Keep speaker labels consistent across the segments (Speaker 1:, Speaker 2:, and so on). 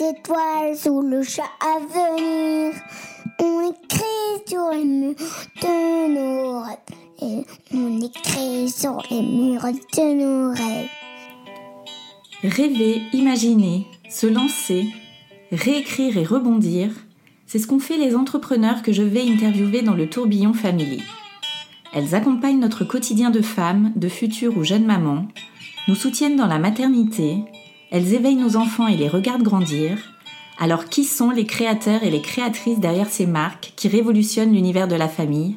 Speaker 1: Étoiles sous le chat à venir. On écrit sur les murs de nos rêves. On écrit sur les murs de nos rêves.
Speaker 2: Rêver, imaginer, se lancer, réécrire et rebondir, c'est ce qu'ont fait les entrepreneurs que je vais interviewer dans le tourbillon Family. Elles accompagnent notre quotidien de femmes, de futures ou jeunes mamans, nous soutiennent dans la maternité, elles éveillent nos enfants et les regardent grandir. Alors qui sont les créateurs et les créatrices derrière ces marques qui révolutionnent l'univers de la famille?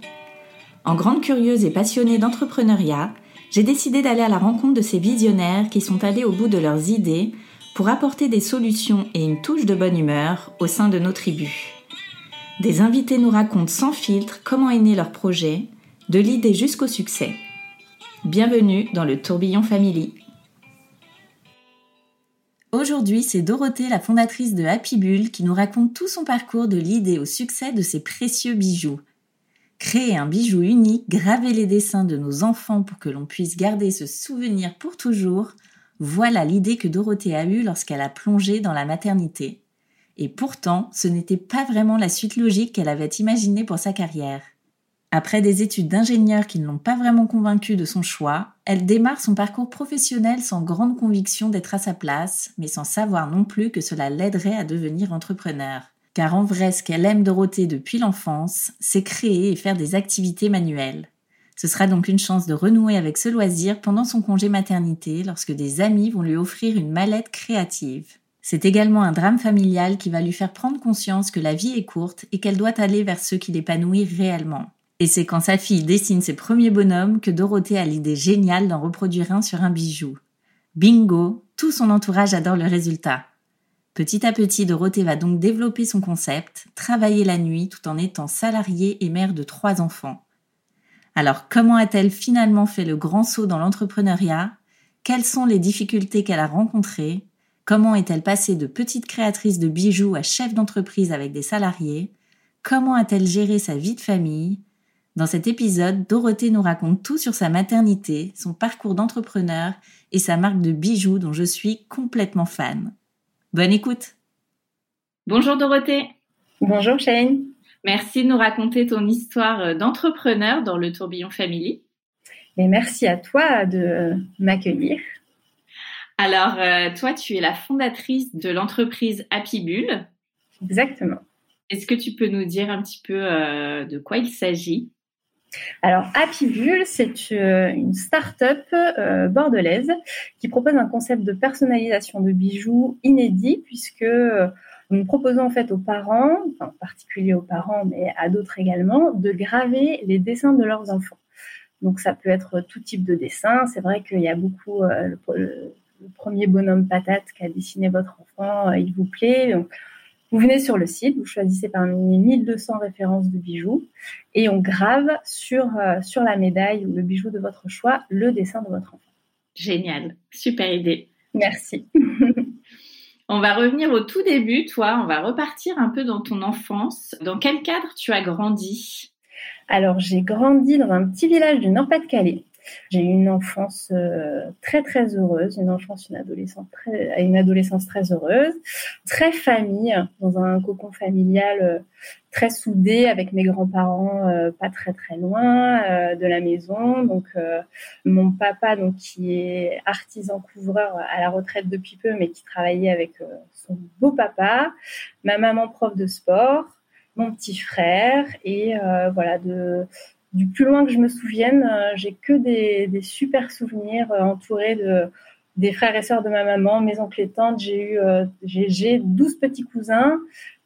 Speaker 2: En grande curieuse et passionnée d'entrepreneuriat, j'ai décidé d'aller à la rencontre de ces visionnaires qui sont allés au bout de leurs idées pour apporter des solutions et une touche de bonne humeur au sein de nos tribus. Des invités nous racontent sans filtre comment est né leur projet, de l'idée jusqu'au succès. Bienvenue dans le tourbillon Family. Aujourd'hui, c'est Dorothée, la fondatrice de Happy Bull, qui nous raconte tout son parcours de l'idée au succès de ses précieux bijoux. Créer un bijou unique, graver les dessins de nos enfants pour que l'on puisse garder ce souvenir pour toujours, voilà l'idée que Dorothée a eue lorsqu'elle a plongé dans la maternité. Et pourtant, ce n'était pas vraiment la suite logique qu'elle avait imaginée pour sa carrière. Après des études d'ingénieur qui ne l'ont pas vraiment convaincue de son choix, elle démarre son parcours professionnel sans grande conviction d'être à sa place, mais sans savoir non plus que cela l'aiderait à devenir entrepreneur. Car en vrai, ce qu'elle aime Dorothée depuis l'enfance, c'est créer et faire des activités manuelles. Ce sera donc une chance de renouer avec ce loisir pendant son congé maternité lorsque des amis vont lui offrir une mallette créative. C'est également un drame familial qui va lui faire prendre conscience que la vie est courte et qu'elle doit aller vers ceux qui l'épanouissent réellement. Et c'est quand sa fille dessine ses premiers bonhommes que Dorothée a l'idée géniale d'en reproduire un sur un bijou. Bingo, tout son entourage adore le résultat. Petit à petit, Dorothée va donc développer son concept, travailler la nuit tout en étant salariée et mère de trois enfants. Alors comment a-t-elle finalement fait le grand saut dans l'entrepreneuriat? Quelles sont les difficultés qu'elle a rencontrées? Comment est-elle passée de petite créatrice de bijoux à chef d'entreprise avec des salariés? Comment a-t-elle géré sa vie de famille? Dans cet épisode, Dorothée nous raconte tout sur sa maternité, son parcours d'entrepreneur et sa marque de bijoux dont je suis complètement fan. Bonne écoute Bonjour Dorothée
Speaker 3: Bonjour Shane
Speaker 2: Merci de nous raconter ton histoire d'entrepreneur dans le tourbillon Family.
Speaker 3: Et merci à toi de m'accueillir.
Speaker 2: Alors, euh, toi, tu es la fondatrice de l'entreprise Happy Bull.
Speaker 3: Exactement.
Speaker 2: Est-ce que tu peux nous dire un petit peu euh, de quoi il s'agit?
Speaker 3: Alors, Happy Bull, c'est euh, une start-up euh, bordelaise qui propose un concept de personnalisation de bijoux inédit puisque euh, nous proposons en fait aux parents, en particulier aux parents, mais à d'autres également, de graver les dessins de leurs enfants. Donc, ça peut être tout type de dessin. C'est vrai qu'il y a beaucoup le, premier bonhomme patate qu'a dessiné votre enfant, il vous plaît. Vous venez sur le site, vous choisissez parmi 1200 références de bijoux et on grave sur, euh, sur la médaille ou le bijou de votre choix le dessin de votre enfant.
Speaker 2: Génial, super idée.
Speaker 3: Merci.
Speaker 2: on va revenir au tout début, toi, on va repartir un peu dans ton enfance. Dans quel cadre tu as grandi?
Speaker 3: Alors, j'ai grandi dans un petit village du Nord-Pas-de-Calais. J'ai eu une enfance euh, très très heureuse, une enfance, une adolescence très, une adolescence très heureuse, très famille, dans un cocon familial euh, très soudé avec mes grands-parents euh, pas très très loin de la maison. Donc mon papa donc qui est artisan couvreur à la retraite depuis peu, mais qui travaillait avec son beau papa, ma maman prof de sport, mon petit frère et voilà de du plus loin que je me souvienne, euh, j'ai que des, super souvenirs euh, entourés de des frères et sœurs de ma maman, mes oncles et tantes. J'ai eu euh, j'ai 12 petits cousins.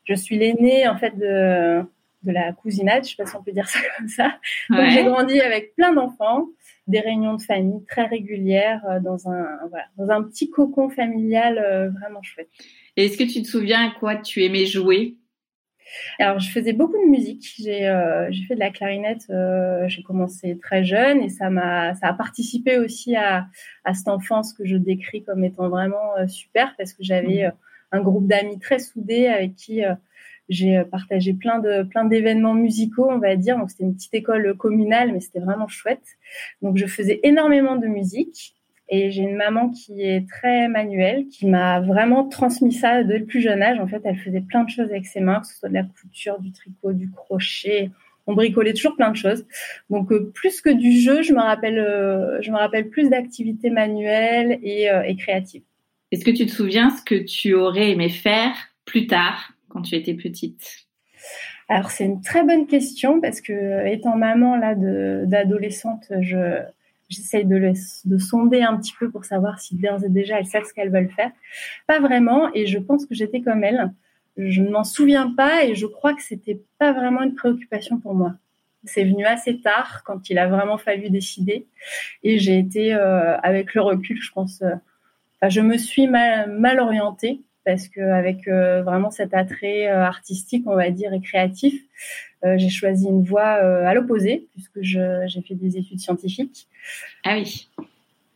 Speaker 3: Je suis l'aînée en fait de, de la cousinade, je sais pas si on peut dire ça comme ça. Donc j'ai grandi avec plein d'enfants, des réunions de famille très régulières dans un voilà, dans un petit cocon familial vraiment chouette.
Speaker 2: Et est-ce que tu te souviens à quoi tu aimais jouer?
Speaker 3: Alors, je faisais beaucoup de musique. J'ai euh, fait de la clarinette. Euh, j'ai commencé très jeune et ça m'a ça a participé aussi à, à cette enfance que je décris comme étant vraiment euh, super parce que j'avais mmh. un groupe d'amis très soudés avec qui j'ai partagé plein de plein d'événements musicaux, on va dire. Donc c'était une petite école communale, mais c'était vraiment chouette. Donc je faisais énormément de musique. Et j'ai une maman qui est très manuelle, qui m'a vraiment transmis ça dès le plus jeune âge. En fait, elle faisait plein de choses avec ses mains, que ce soit de la couture, du tricot, du crochet. On bricolait toujours plein de choses. Donc, euh, plus que du jeu, je me rappelle, euh, je me rappelle plus d'activités manuelles et, euh, et créatives.
Speaker 2: Est-ce que tu te souviens ce que tu aurais aimé faire plus tard, quand tu étais petite?
Speaker 3: Alors c'est une très bonne question parce que étant maman là d'adolescente, je J'essaye de, de sonder un petit peu pour savoir si d'ores et déjà elles savent ce qu'elles veulent faire. Pas vraiment, et je pense que j'étais comme elles. Je ne m'en souviens pas et je crois que c'était pas vraiment une préoccupation pour moi. C'est venu assez tard quand il a vraiment fallu décider et j'ai été euh, avec le recul, je pense. Euh, je me suis mal, mal orientée parce que avec euh, vraiment cet attrait euh, artistique, on va dire, et créatif, euh, j'ai choisi une voie à l'opposé puisque j'ai fait des études scientifiques.
Speaker 2: Ah oui.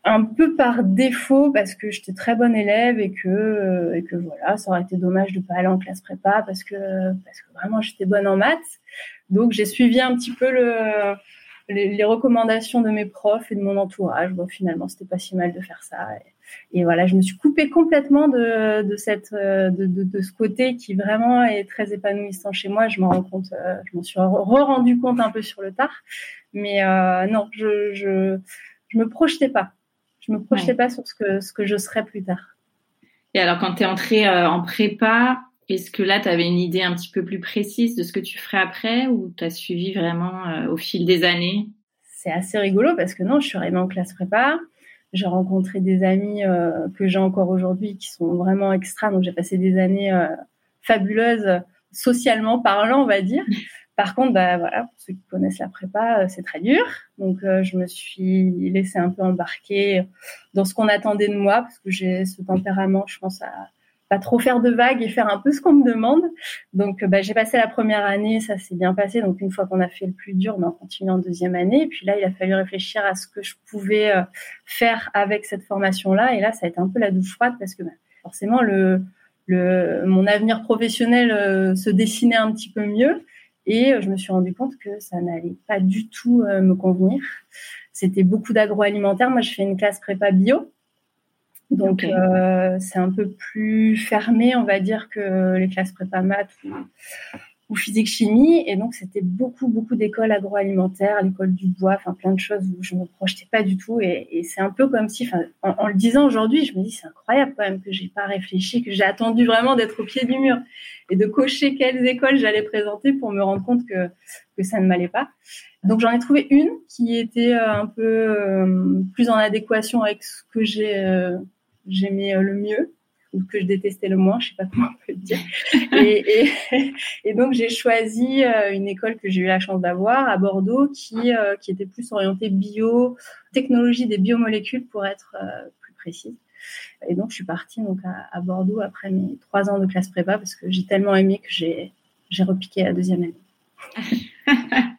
Speaker 3: Un peu par défaut parce que j'étais très bonne élève et que et que voilà, ça aurait été dommage de pas aller en classe prépa parce que parce que vraiment j'étais bonne en maths. Donc j'ai suivi un petit peu le les, recommandations de mes profs et de mon entourage. Bon, finalement, c'était pas si mal de faire ça. Et, voilà, je me suis coupée complètement de, de cette, de, de, de, ce côté qui vraiment est très épanouissant chez moi. Je m'en rends compte, euh, je m'en suis re-rendu compte un peu sur le tard. Mais euh, non, je, je, je me projetais pas. Je me projetais pas sur ce que, ce que je serais plus tard.
Speaker 2: Et alors, quand tu es entrée euh, en prépa, est-ce que là, tu avais une idée un petit peu plus précise de ce que tu ferais après ou tu as suivi vraiment euh, au fil des années?
Speaker 3: C'est assez rigolo parce que non, je suis arrivée en classe prépa. J'ai rencontré des amis euh, que j'ai encore aujourd'hui qui sont vraiment extra. Donc, j'ai passé des années euh, fabuleuses socialement parlant, on va dire. Par contre, bah, voilà, pour ceux qui connaissent la prépa, c'est très dur. Donc, je me suis laissée un peu embarquer dans ce qu'on attendait de moi parce que j'ai ce tempérament, je pense, à pas trop faire de vagues et faire un peu ce qu'on me demande. Donc, bah, j'ai passé la première année, ça s'est bien passé. Donc, une fois qu'on a fait le plus dur, on a continué en deuxième année. Et puis là, il a fallu réfléchir à ce que je pouvais euh, faire avec cette formation-là. Et là, ça a été un peu la douche froide parce que bah, forcément, le, le, mon avenir professionnel euh, se dessinait un petit peu mieux. Et euh, je me suis rendu compte que ça n'allait pas du tout me convenir. C'était beaucoup d'agroalimentaire. Moi, je fais une classe prépa bio. Donc euh, c'est un peu plus fermé, on va dire, que les classes prépa maths ou, physique chimie. Et donc c'était beaucoup beaucoup d'écoles agroalimentaires, l'école du bois, enfin plein de choses où je me projetais pas du tout. Et, c'est un peu comme si, en, en, le disant aujourd'hui, je me dis c'est incroyable quand même que j'ai pas réfléchi, que j'ai attendu vraiment d'être au pied du mur et de cocher quelles écoles j'allais présenter pour me rendre compte que que ça ne m'allait pas. Donc j'en ai trouvé une qui était euh, un peu euh, plus en adéquation avec ce que j'ai j'aimais euh, le mieux ou que je détestais le moins, je sais pas comment on peut le dire. Et, et, et donc j'ai choisi euh, une école que j'ai eu la chance d'avoir à Bordeaux, qui euh, qui était plus orientée bio, technologie des biomolécules pour être plus précise. Et donc je suis partie donc à, à, Bordeaux après mes trois ans de classe prépa parce que j'ai tellement aimé que j'ai j'ai repiqué la deuxième année.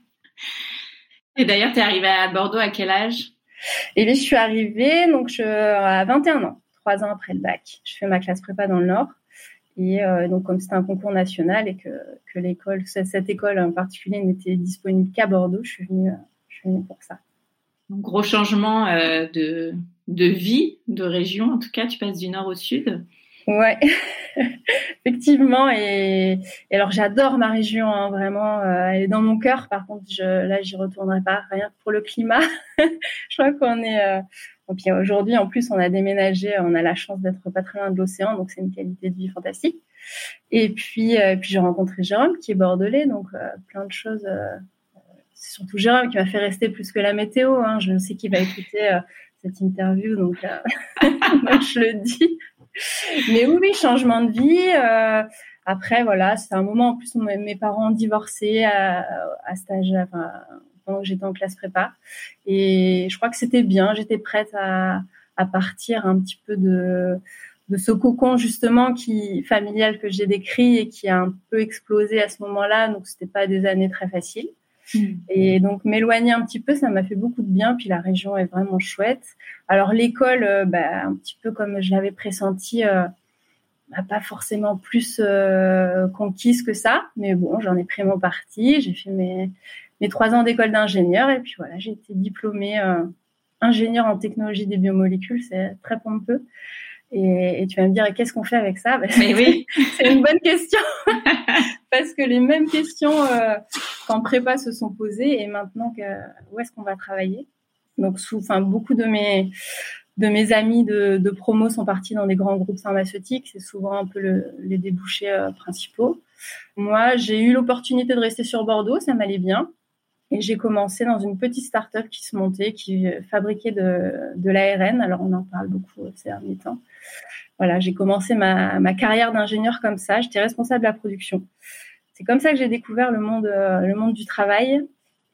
Speaker 2: et d'ailleurs, tu es arrivée à Bordeaux à quel âge?
Speaker 3: Et bien, je suis arrivée donc je, à 21 ans trois ans après le bac. Je fais ma classe prépa dans le Nord. Et euh, donc, comme c'était un concours national et que, que l'école, cette école en particulier n'était disponible qu'à Bordeaux, je suis venue, venue pour ça.
Speaker 2: Un gros changement euh, de, de vie, de région. En tout cas, tu passes du nord au sud.
Speaker 3: Ouais, effectivement. Et, et alors, j'adore ma région, hein, vraiment. Euh, elle est dans mon cœur. Par contre, je, là, j'y retournerai pas. Rien pour le climat. je crois qu'on est, euh, puis aujourd'hui, en plus, on a déménagé, on a la chance d'être pas très loin de l'océan, donc c'est une qualité de vie fantastique. Et puis, euh, puis j'ai rencontré Jérôme qui est bordelais, donc euh, plein de choses. Euh, c'est surtout Jérôme qui m'a fait rester plus que la météo. Hein. Je sais qu'il va écouter cette interview, donc je le dis. Mais oui, changement de vie. Après, voilà, c'est un moment en plus où mes parents ont divorcé à, à stage, enfin, pendant que j'étais en classe prépa. Et je crois que c'était bien. J'étais prête à, à partir un petit peu de, de ce cocon justement qui familial que j'ai décrit et qui a un peu explosé à ce moment-là. Donc c'était pas des années très faciles. Et donc m'éloigner un petit peu, ça m'a fait beaucoup de bien. Puis la région est vraiment chouette. Alors l'école, euh, bah, un petit peu comme je l'avais pressenti, euh, pas forcément plus euh, conquise que ça. Mais bon, j'en ai pris mon parti. J'ai fait mes, mes trois ans d'école d'ingénieur et puis voilà, j'ai été diplômée euh, ingénieur en technologie des biomolécules. C'est très pompeux. Et, et, tu vas me dire, qu'est-ce qu'on fait avec ça?
Speaker 2: Ben, Mais oui,
Speaker 3: c'est une bonne question parce que les mêmes questions euh, qu'en prépa se sont posées et maintenant que, où est-ce qu'on va travailler? Donc, sous, enfin, beaucoup de mes de mes amis de, de, promo sont partis dans des grands groupes pharmaceutiques. C'est souvent un peu le, les débouchés euh, principaux. Moi, j'ai eu l'opportunité de rester sur Bordeaux, ça m'allait bien. Et j'ai commencé dans une petite start-up qui se montait, qui fabriquait de, l'ARN. Alors, on en parle beaucoup ces derniers temps. Voilà, j'ai commencé ma, carrière d'ingénieur comme ça. J'étais responsable de la production. C'est comme ça que j'ai découvert le monde, euh, le monde du travail.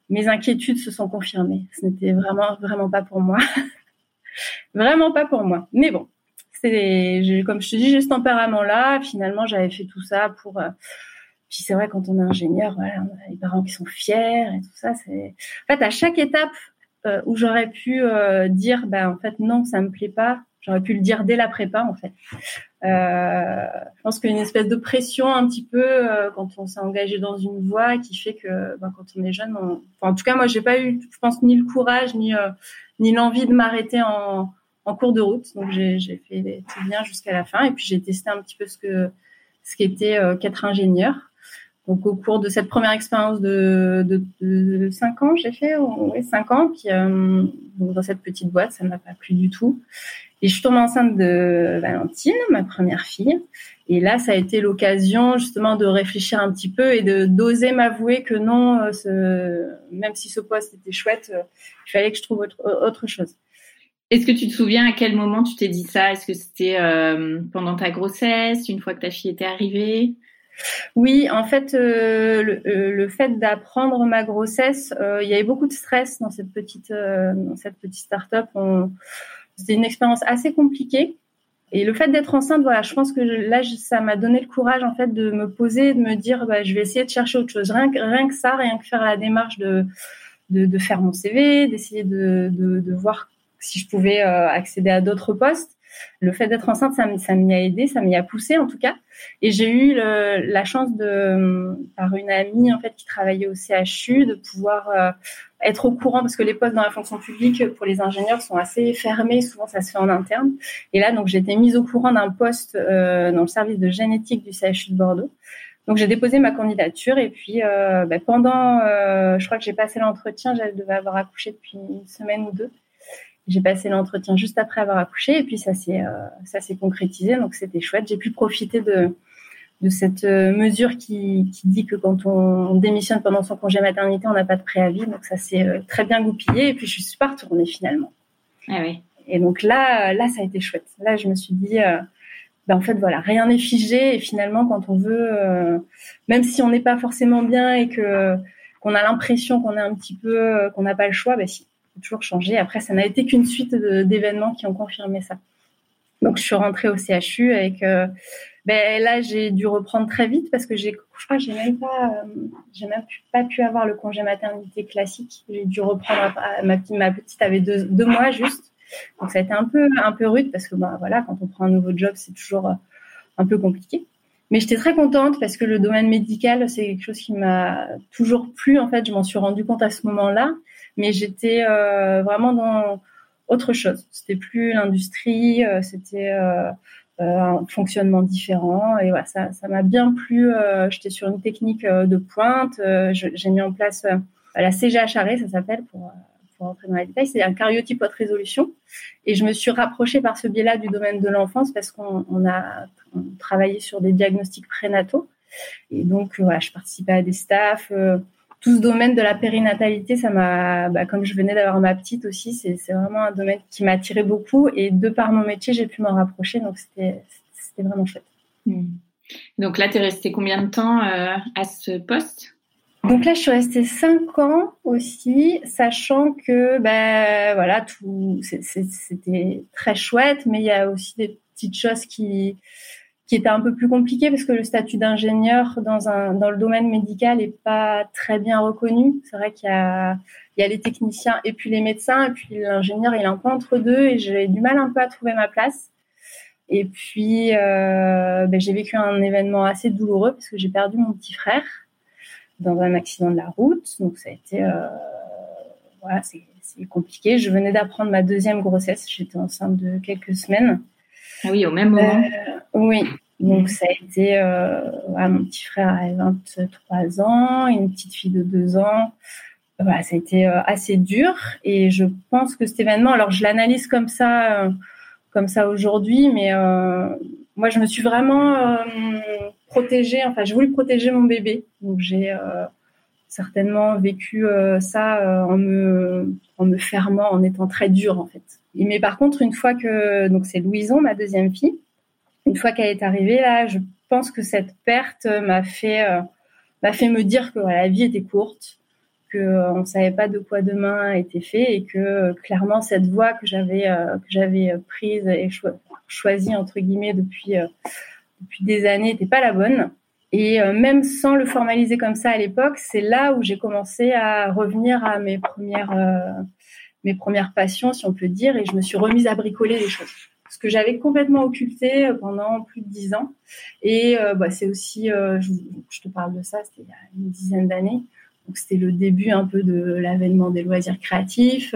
Speaker 3: Mes inquiétudes se sont confirmées. Ce n'était vraiment, vraiment pas pour moi. vraiment pas pour moi. Mais bon, comme je te dis, j'ai ce tempérament-là. Finalement, j'avais fait tout ça pour, euh, puis c'est vrai, quand on est ingénieur, voilà, on a les parents qui sont fiers et tout ça. C'est en fait à chaque étape euh, où j'aurais pu euh, dire, ben en fait non, ça me plaît pas. J'aurais pu le dire dès la prépa en fait. Euh, je pense qu'il y a une espèce de pression un petit peu euh, quand on s'est engagé dans une voie qui fait que ben, quand on est jeune, on... enfin, en tout cas moi j'ai pas eu, je pense ni le courage ni euh, ni l'envie de m'arrêter en, en cours de route. Donc j'ai fait tout bien jusqu'à la fin et puis j'ai testé un petit peu ce que ce qu'était qu'être ingénieur. Donc au cours de cette première expérience de, de, de, 5 ans, j'ai fait oui, 5 ans, qui, euh, dans cette petite boîte, ça ne m'a pas plu du tout. Et je suis tombée enceinte de Valentine, ma première fille. Et là, ça a été l'occasion justement de réfléchir un petit peu et de d'oser m'avouer que non, euh, même si ce poste était chouette, euh, il fallait que je trouve autre, chose.
Speaker 2: Est-ce que tu te souviens à quel moment tu t'es dit ça? Est-ce que c'était pendant ta grossesse, une fois que ta fille était arrivée?
Speaker 3: Oui, en fait, euh, le, euh, le, fait d'apprendre ma grossesse, euh, il y avait beaucoup de stress dans cette petite euh, dans cette petite start-up. C'était une expérience assez compliquée. Et le fait d'être enceinte, voilà, je pense que là, ça m'a donné le courage en fait de me poser, de me dire, bah, je vais essayer de chercher autre chose. Rien, rien que ça, rien que faire la démarche de de, faire mon CV, d'essayer de, de, de, voir si je pouvais accéder à d'autres postes le fait d'être enceinte, ça, m'y a aidé, ça m'y a poussé en tout cas. Et j'ai eu la chance de, par une amie en fait qui travaillait au CHU, de pouvoir euh, être au courant parce que les postes dans la fonction publique pour les ingénieurs sont assez fermés, souvent ça se fait en interne. Et là, donc j'ai été mise au courant d'un poste euh, dans le service de génétique du CHU de Bordeaux. Donc j'ai déposé ma candidature et puis euh, bah, pendant, je crois que j'ai passé l'entretien, je devais avoir accouché depuis une semaine ou deux. J'ai passé l'entretien juste après avoir accouché et puis ça s'est euh, ça s'est concrétisé donc c'était chouette. J'ai pu profiter de de cette euh, mesure qui, qui dit que quand on démissionne pendant son congé maternité, on n'a pas de préavis. Donc ça s'est euh, très bien goupillé et puis je suis pas retournée finalement.
Speaker 2: Ah oui.
Speaker 3: Et donc là, là, ça a été chouette. Là, je me suis dit, euh, ben en fait, voilà, rien n'est figé. Et finalement, quand on veut, euh, même si on n'est pas forcément bien et que qu'on a l'impression qu'on est un petit peu, qu'on n'a pas le choix, ben si, toujours changer. Après, ça n'a été qu'une suite d'événements qui ont confirmé ça. Donc, je suis rentrée au CHU avec. Euh, ben, là, j'ai dû reprendre très vite parce que j'ai, je crois, j'ai même pas, euh, j'ai même pas pu avoir le congé maternité classique. J'ai dû reprendre. Ma, ma petite avait deux, deux, mois juste. Donc, ça a été un peu, un peu rude parce que, ben, voilà, quand on prend un nouveau job, c'est toujours euh, un peu compliqué. Mais j'étais très contente parce que le domaine médical, c'est quelque chose qui m'a toujours plu. En fait, je m'en suis rendu compte à ce moment-là mais j'étais euh, vraiment dans autre chose. C'était plus l'industrie, euh, c'était euh, un fonctionnement différent et voilà, ça, ça m'a bien plu. J'étais sur une technique de pointe. J'ai mis en place la CGHRE, ça s'appelle pour pour rentrer dans les détails, c'est un cariotype haute résolution. Et je me suis rapprochée par ce biais-là du domaine de l'enfance parce qu'on on a travaillé sur des diagnostics prénataux. Et donc, je participais à des staffs. Tout ce domaine de la périnatalité, ça m'a, bah, comme je venais d'avoir ma petite aussi, c'est vraiment un domaine qui m'a attiré beaucoup. Et de par mon métier, j'ai pu m'en rapprocher. Donc, c'était vraiment chouette.
Speaker 2: Hmm.
Speaker 4: Donc là, tu es resté combien de temps à ce poste?
Speaker 3: Donc là, je suis restée cinq ans aussi, sachant que ben voilà, tout c'était très chouette, mais il y a aussi des petites choses qui qui étaient un peu plus compliquées parce que le statut d'ingénieur dans un dans le domaine médical est pas très bien reconnu. C'est vrai qu'il y a il y a les techniciens et puis les médecins et puis l'ingénieur il est un peu entre deux et j'ai du mal un peu à trouver ma place. Et puis euh, ben, j'ai vécu un événement assez douloureux parce que j'ai perdu mon petit frère dans un accident de la route. Donc ça a été, euh, voilà, c'est compliqué. Je venais d'apprendre ma deuxième grossesse. J'étais enceinte de quelques semaines.
Speaker 4: Ah oui, au même moment.
Speaker 3: Euh, oui. Donc ça a été, euh, voilà, mon petit frère a 23 ans, une petite fille de 2 ans. Voilà, ça a été euh, assez dur et je pense que cet événement, alors je l'analyse comme ça, euh, comme ça aujourd'hui, mais euh, moi je me suis vraiment protéger, enfin, j'ai voulu protéger mon bébé. Donc, j'ai euh, certainement vécu euh, ça euh, en me en me fermant, en étant très dure en fait. Mais par contre, une fois que donc c'est Louison, ma deuxième fille, une fois qu'elle est arrivée là, je pense que cette perte m'a fait m'a fait me dire que la vie était courte, que on savait pas de quoi demain était fait et que clairement cette voie que j'avais que j'avais prise et choisie entre guillemets depuis depuis des années n'était pas la bonne. Et euh, même sans le formaliser comme ça à l'époque, c'est là où j'ai commencé à revenir à mes premières, euh, mes premières passions, si on peut dire, et je me suis remise à bricoler des choses. Ce que j'avais complètement occulté pendant plus de dix ans. Et euh, bah, c'est aussi, je, je, te parle de ça, c'était il y a une dizaine d'années. Donc c'était le début un peu de l'avènement des loisirs créatifs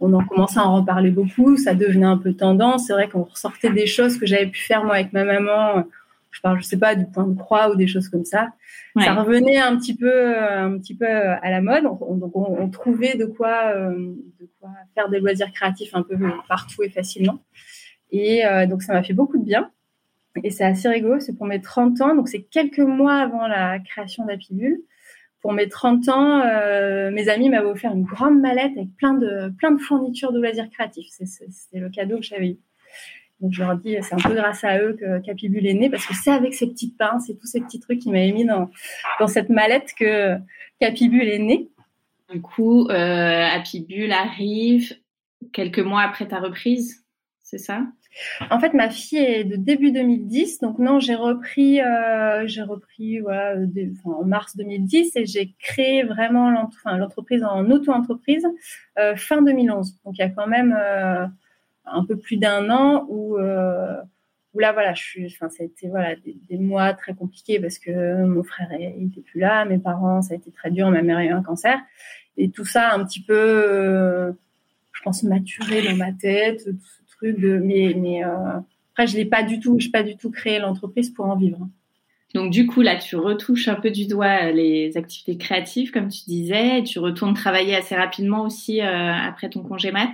Speaker 3: on en commençait à en reparler beaucoup, ça devenait un peu tendance. C'est vrai qu'on ressortait des choses que j'avais pu faire moi avec ma maman. Je parle, je sais pas, du point de croix ou des choses comme ça. Ça revenait un petit peu, un petit peu à la mode. On, donc on, trouvait de quoi, euh, de quoi faire des loisirs créatifs un peu partout et facilement. Et euh, donc ça m'a fait beaucoup de bien. Et c'est assez rigolo. C'est pour mes 30 ans, donc c'est quelques mois avant la création d'Apibule pour mes 30 ans, euh, mes amis m'avaient offert une grande mallette avec plein de, plein de fournitures de loisirs créatifs. C'était le cadeau que j'avais eu. Donc je leur dis, c'est un peu grâce à eux que Capibule est né, parce que c'est avec ces petites pinces et tous ces petits trucs qu'ils m'avaient mis dans, dans cette mallette que Capibule est né.
Speaker 4: Du coup, euh, Apibule arrive quelques mois après ta reprise, c'est ça?
Speaker 3: En fait, ma fille est de début 2010, donc non, j'ai repris, euh, j'ai repris voilà, en mars 2010 et j'ai créé vraiment l'entreprise en auto-entreprise euh, fin 2011. Donc il y a quand même euh, un peu plus d'un an où euh, où là voilà, je suis, enfin ça a été voilà des, mois très compliqués parce que mon frère il était plus là, mes parents ça a été très dur, ma mère a eu un cancer et tout ça un petit peu, euh, je pense maturé dans ma tête de mais mais euh, après je l'ai pas du tout, je pas du tout créé l'entreprise pour en vivre.
Speaker 4: Donc du coup là tu retouches un peu du doigt euh, les activités créatives comme tu disais, tu retournes travailler assez rapidement aussi après ton congé mat.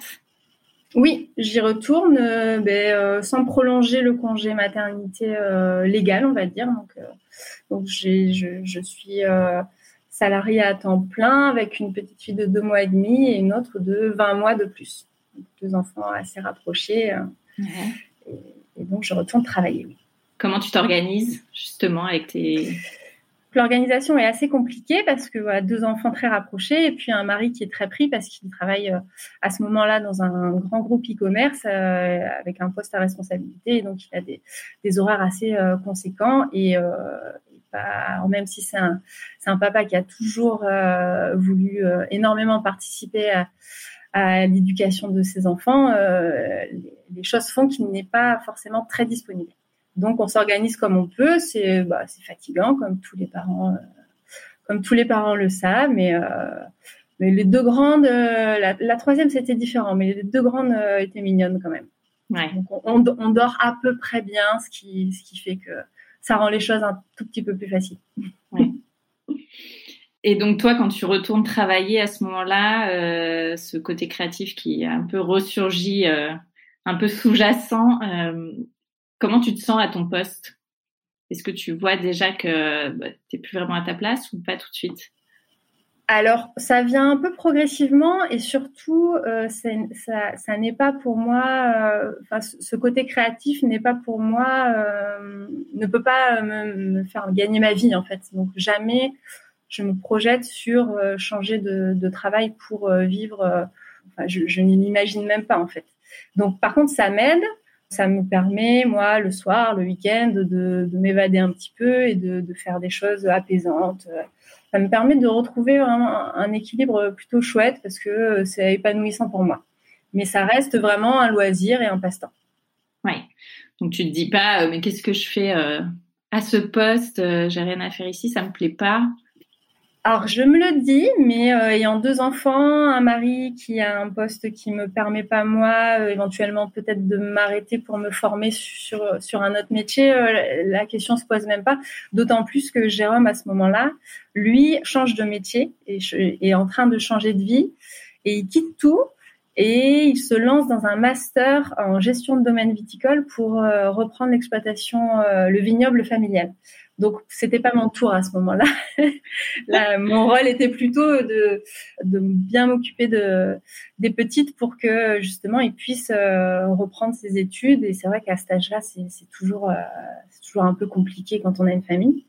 Speaker 3: Oui, j'y retourne, ben, sans prolonger le congé maternité légal, on va dire. Donc, je, je, suis salariée à temps plein avec une petite fille de deux mois et demi et une autre de 20 mois de plus deux enfants assez rapprochés. Euh, et, donc, je retourne travailler.
Speaker 4: Comment tu t'organises justement avec tes...
Speaker 3: L'organisation est assez compliquée parce que voilà, deux enfants très rapprochés et puis un mari qui est très pris parce qu'il travaille euh, à ce moment-là dans un grand groupe e-commerce euh, avec un poste à responsabilité et donc il a des, horaires assez conséquents et, même si c'est un, un, papa qui a toujours voulu énormément participer à, à l'éducation de ses enfants, euh, les, choses font qu'il n'est pas forcément très disponible. Donc on s'organise comme on peut. C'est bah, fatigant comme tous les parents, euh, comme tous les parents le savent, mais euh, mais les deux grandes, la, la, troisième c'était différent, mais les deux grandes étaient mignonnes quand même.
Speaker 4: Ouais.
Speaker 3: Donc on, on, dort à peu près bien, ce qui ce qui fait que ça rend les choses un tout petit peu plus faciles.
Speaker 4: Ouais. Et donc toi, quand tu retournes travailler à ce moment-là, euh, ce côté créatif qui est un peu ressurgi, euh, un peu sous-jacent, euh, comment tu te sens à ton poste? Est-ce que tu vois déjà que bah, tu n'es plus vraiment à ta place ou pas tout de suite?
Speaker 3: Alors, ça vient un peu progressivement et surtout, euh, ça, n'est pas pour moi, euh, ce côté créatif n'est pas pour moi, euh, ne peut pas me, faire gagner ma vie en fait. Donc jamais je me projette sur changer de, travail pour vivre. enfin, je, je ne même pas en fait. Donc par contre, ça m'aide. Ça me permet, moi, le soir, le week-end, de, de m'évader un petit peu et de, faire des choses apaisantes ça me permet de retrouver un, équilibre plutôt chouette parce que c'est épanouissant pour moi. Mais ça reste vraiment un loisir et un passe-temps.
Speaker 4: Oui. Donc tu te dis pas, euh, mais qu'est-ce que je fais euh, à ce poste euh, J'ai rien à faire ici, ça me plaît pas.
Speaker 3: Alors, je me le dis, mais euh, ayant deux enfants, un mari qui a un poste qui me permet pas moi, euh, éventuellement peut-être de m'arrêter pour me former sur sur un autre métier, euh, la question se pose même pas. D'autant plus que Jérôme à ce moment-là, lui change de métier et est en train de changer de vie et il quitte tout et il se lance dans un master en gestion de domaine viticole pour reprendre l'exploitation, le vignoble familial. Donc, c'était pas mon tour à ce moment-là. mon rôle était plutôt de, bien m'occuper de, des petites pour que justement ils puissent euh, reprendre ses études. Et c'est vrai qu'à cet âge-là, c'est toujours, euh, toujours un peu compliqué quand on a une famille.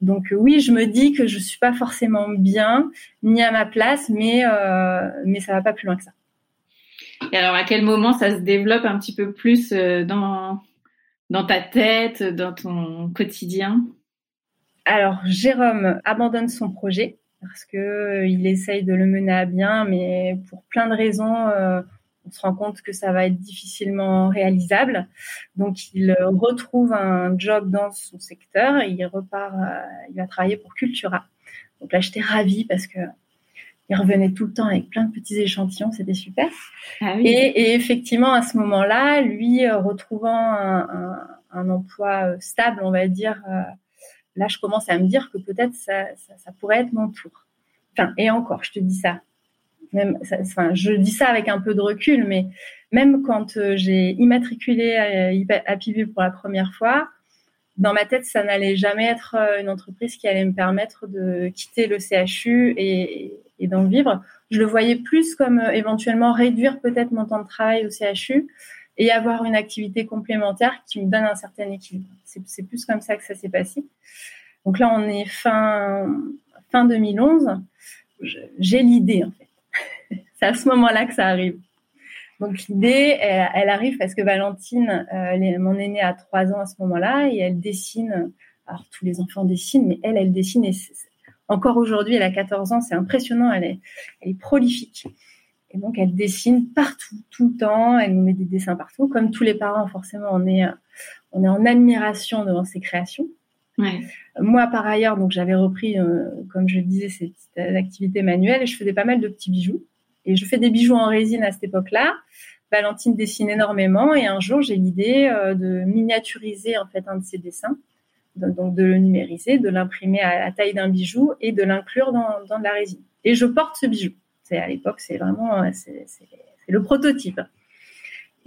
Speaker 3: Donc oui, je me dis que je suis pas forcément bien ni à ma place, mais euh, mais ça va pas plus loin que ça.
Speaker 4: Et alors, à quel moment ça se développe un petit peu plus dans dans ta tête, dans ton quotidien?
Speaker 3: Alors, Jérôme abandonne son projet parce que euh, il essaye de le mener à bien, mais pour plein de raisons, euh, on se rend compte que ça va être difficilement réalisable. Donc, il retrouve un job dans son secteur et il repart, euh, il va travailler pour Cultura. Donc là, j'étais ravie parce que il revenait tout le temps avec plein de petits échantillons, c'était super. Ah oui. et, et, effectivement, à ce moment-là, lui retrouvant un, un, un, emploi stable, on va dire, là, je commence à me dire que peut-être ça, pourrait être mon tour. Enfin, et encore, je te dis ça. Même, enfin, je dis ça avec un peu de recul, mais même quand euh, j'ai immatriculé à, à Pivu pour la première fois, dans ma tête, ça n'allait jamais être euh, une entreprise qui allait me permettre de quitter le CHU et, et d'en vivre. Je le voyais plus comme euh, éventuellement réduire peut-être mon temps de travail au CHU et avoir une activité complémentaire qui me donne un certain équilibre. C'est plus comme ça que ça s'est passé. Donc là, on est fin, fin 2011. J'ai l'idée, en fait. C'est à ce moment-là que ça arrive. Donc l'idée, elle, arrive parce que Valentine, euh, mon aînée, a trois ans à ce moment-là et elle dessine. Alors tous les enfants dessinent, mais elle, elle dessine. Et encore aujourd'hui, elle a 14 ans. C'est impressionnant. Elle est prolifique. Et donc, elle dessine partout, tout le temps. Elle nous met des dessins partout. Comme tous les parents, forcément, on est, on est en admiration devant ses créations. Ouais. Moi, par ailleurs, donc j'avais repris, euh, comme je le disais, cette activité manuelle et je faisais pas mal de petits bijoux. Et je fais des bijoux en résine à cette époque-là. Valentine dessine énormément et un jour, j'ai l'idée euh, de miniaturiser en fait un de ses dessins, donc de le numériser, de l'imprimer à la taille d'un bijou et de l'inclure dans, dans de la résine. Et je porte ce bijou. C'est à l'époque, c'est vraiment euh, c'est le prototype.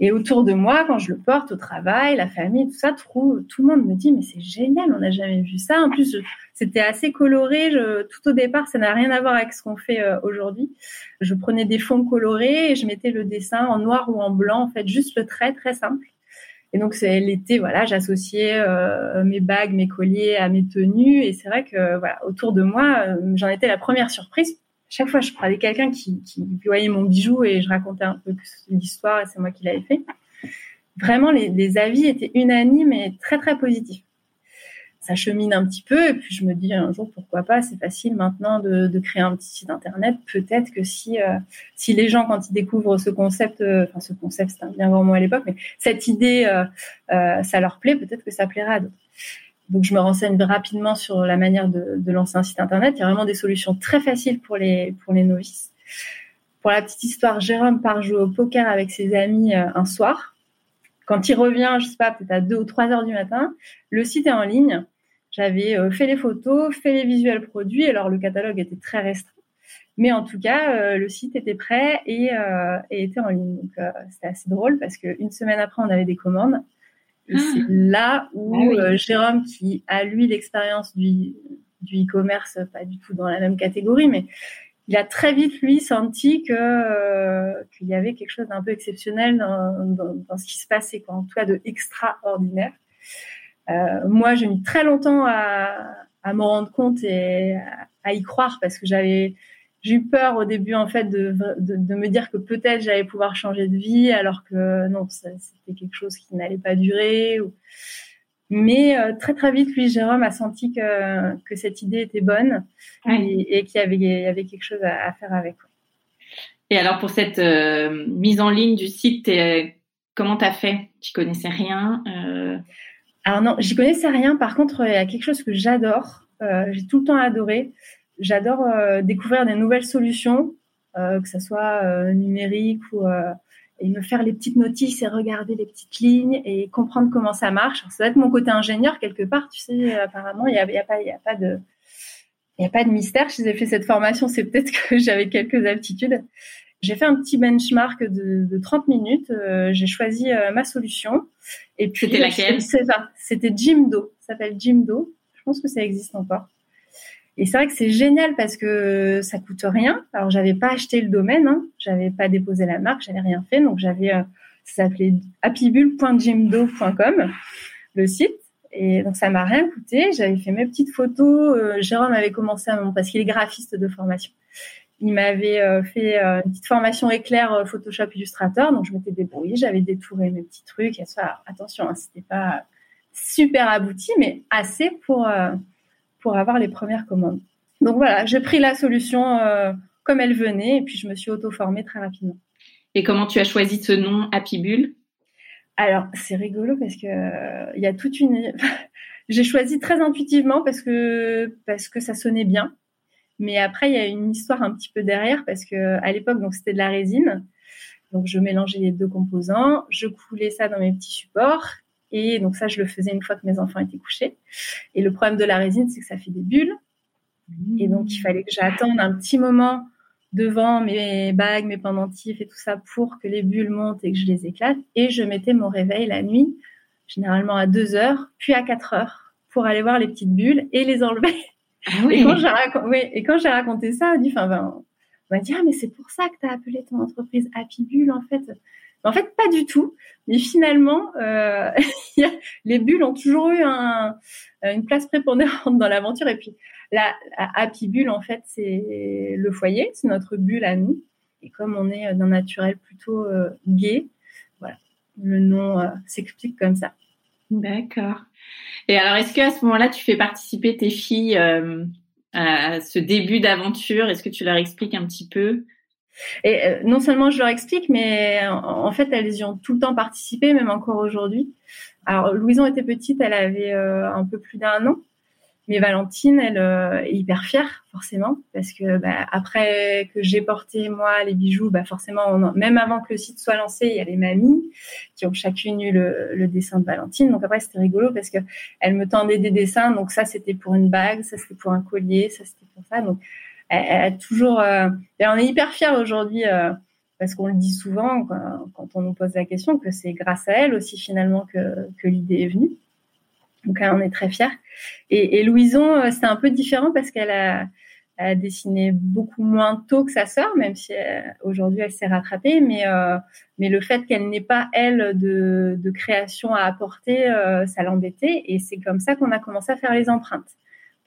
Speaker 3: Et autour de moi, quand je le porte au travail, la famille, tout ça, tout, tout le monde me dit mais c'est génial, on n'a jamais vu ça. En plus, c'était assez coloré. Tout au départ, ça n'a rien à voir avec ce qu'on fait euh, aujourd'hui. Je prenais des fonds colorés et je mettais le dessin en noir ou en blanc, en fait, juste le trait très simple. Et donc c'est l'été, voilà, j'associais euh, mes bagues, mes colliers à mes tenues. Et c'est vrai que voilà, autour de moi, j'en étais la première surprise chaque fois, je prenais quelqu'un qui, voyait mon bijou et je racontais un peu l'histoire et c'est moi qui l'avais fait. Vraiment, les, avis étaient unanimes et très, très positifs. Ça chemine un petit peu et puis je me dis un jour, pourquoi pas, c'est facile maintenant de, créer un petit site internet. Peut-être que si, euh, si les gens, quand ils découvrent ce concept, euh, enfin ce concept, c'était un bien grand mot à l'époque, mais cette idée, euh ça leur plaît, peut-être que ça plaira à d'autres. Donc, je me renseigne rapidement sur la manière de, lancer un site internet. Il y a vraiment des solutions très faciles pour les, pour les novices. Pour la petite histoire, Jérôme part jouer au poker avec ses amis euh, un soir. Quand il revient, je sais pas, peut-être à 2 ou 3 heures du matin, le site est en ligne. J'avais euh, fait les photos, fait les visuels produits. Alors, le catalogue était très restreint. Mais en tout cas, euh, le site était prêt et, était en ligne. Donc, c'était assez drôle parce qu'une semaine après, on avait des commandes. Et c'est là où ah oui. euh, Jérôme, qui a lui l'expérience du, du e-commerce, pas du tout dans la même catégorie, mais il a très vite lui senti que euh, qu'il y avait quelque chose d'un peu exceptionnel dans, dans, dans, ce qui se passait, quoi, en tout cas de extraordinaire. Euh, moi, j'ai mis très longtemps à, à me rendre compte et à, à y croire parce que j'avais j'ai eu peur au début en fait de, de, de me dire que peut-être j'allais pouvoir changer de vie alors que non c'était quelque chose qui n'allait pas durer ou... mais euh, très très vite lui Jérôme a senti que, que cette idée était bonne ouais. et, et qu'il y avait, il y avait quelque chose à, à faire avec
Speaker 4: et alors pour cette euh, mise en ligne du site es, comment t'as fait? Tu connaissais rien euh...
Speaker 3: alors non j'y connaissais rien. Par contre il y a quelque chose que j'adore euh, j'ai tout le temps adoré j'adore euh, découvrir des nouvelles solutions, euh, que ce soit euh, numérique ou et me faire les petites notices et regarder les petites lignes et comprendre comment ça marche. Ça va être mon côté ingénieur quelque part, tu sais. Apparemment, il y a, y a pas, il y a pas de, y a pas de mystère. Si j'ai fait cette formation, c'est peut-être que j'avais quelques aptitudes. J'ai fait un petit benchmark de, de 30 minutes. Euh, j'ai choisi euh, ma solution.
Speaker 4: Et puis c'était laquelle?
Speaker 3: C'était Jimdo. Ça s'appelle Jimdo. Je pense que ça existe encore. Et c'est vrai que c'est génial parce que ça coûte rien. Alors j'avais pas acheté le domaine, hein. j'avais pas déposé la marque, j'avais rien fait, donc j'avais euh, ça s'appelait happybull.jimdo.com le site. Et donc ça m'a rien coûté. J'avais fait mes petites photos. Euh, Jérôme avait commencé à parce qu'il est graphiste de formation. Il m'avait euh, fait euh, une petite formation éclair euh, Photoshop Illustrator, donc je m'étais débrouillée, j'avais détouré mes petits trucs. Et ça, attention, hein, c'était pas super abouti, mais assez pour euh, pour avoir les premières commandes. Donc voilà, j'ai pris la solution euh, comme elle venait et puis je me suis auto-formée très rapidement.
Speaker 4: Et comment tu as choisi ce nom Happy Bull?
Speaker 3: Alors, c'est rigolo parce que il euh, y a toute une j'ai choisi très intuitivement parce que parce que ça sonnait bien. Mais après il y a une histoire un petit peu derrière parce que à l'époque donc c'était de la résine. Donc je mélangeais les deux composants, je coulais ça dans mes petits supports et donc ça, je le faisais une fois que mes enfants étaient couchés. Et le problème de la résine, c'est que ça fait des bulles. Et donc, il fallait que j'attende un petit moment devant mes bagues, mes pendentifs et tout ça pour que les bulles montent et que je les éclate. Et je mettais mon réveil la nuit, généralement à 2 heures, puis à 4 heures, pour aller voir les petites bulles et les enlever.
Speaker 4: Ah oui.
Speaker 3: Et quand j'ai raconté, oui, raconté ça, on ben, on m'a dit, ah, mais c'est pour ça que tu as appelé ton entreprise Happy Bull, en fait. En fait, pas du tout. Mais finalement, euh, les bulles ont toujours eu un, une place prépondérante dans l'aventure. Et puis, la, Happy Bulle, en fait, c'est le foyer, c'est notre bulle à nous. Et comme on est d'un naturel plutôt euh, gay, voilà, le nom euh, s'explique comme ça.
Speaker 4: D'accord. Et alors, est-ce qu'à ce moment-là, tu fais participer tes filles à ce début d'aventure? Est-ce que tu leur expliques un petit peu?
Speaker 3: Et euh, non seulement je leur explique, mais en, fait, elles y ont tout le temps participé, même encore aujourd'hui. Alors, Louison était petite, elle avait euh, un peu plus d'un an. Mais Valentine, elle euh, est hyper fière, forcément, parce que bah, après que j'ai porté, moi, les bijoux, bah, forcément, même avant que le site soit lancé, il y a les mamies qui ont chacune eu le, dessin de Valentine. Donc après, c'était rigolo parce que elle me tendait des dessins. Donc ça, c'était pour une bague, ça, c'était pour un collier, ça, c'était pour ça. Elle, elle a toujours. Euh, on est hyper fiers aujourd'hui euh, parce qu'on le dit souvent quand, quand, on nous pose la question que c'est grâce à elle aussi finalement que, que l'idée est venue. Donc on est très fiers. Et, et Louison, euh, c'était un peu différent parce qu'elle a, a dessiné beaucoup moins tôt que sa sœur, même si aujourd'hui elle s'est rattrapée. Mais, euh, mais le fait qu'elle n'ait pas, elle, de, de création à apporter, euh, ça l'embêtait. Et c'est comme ça qu'on a commencé à faire les empreintes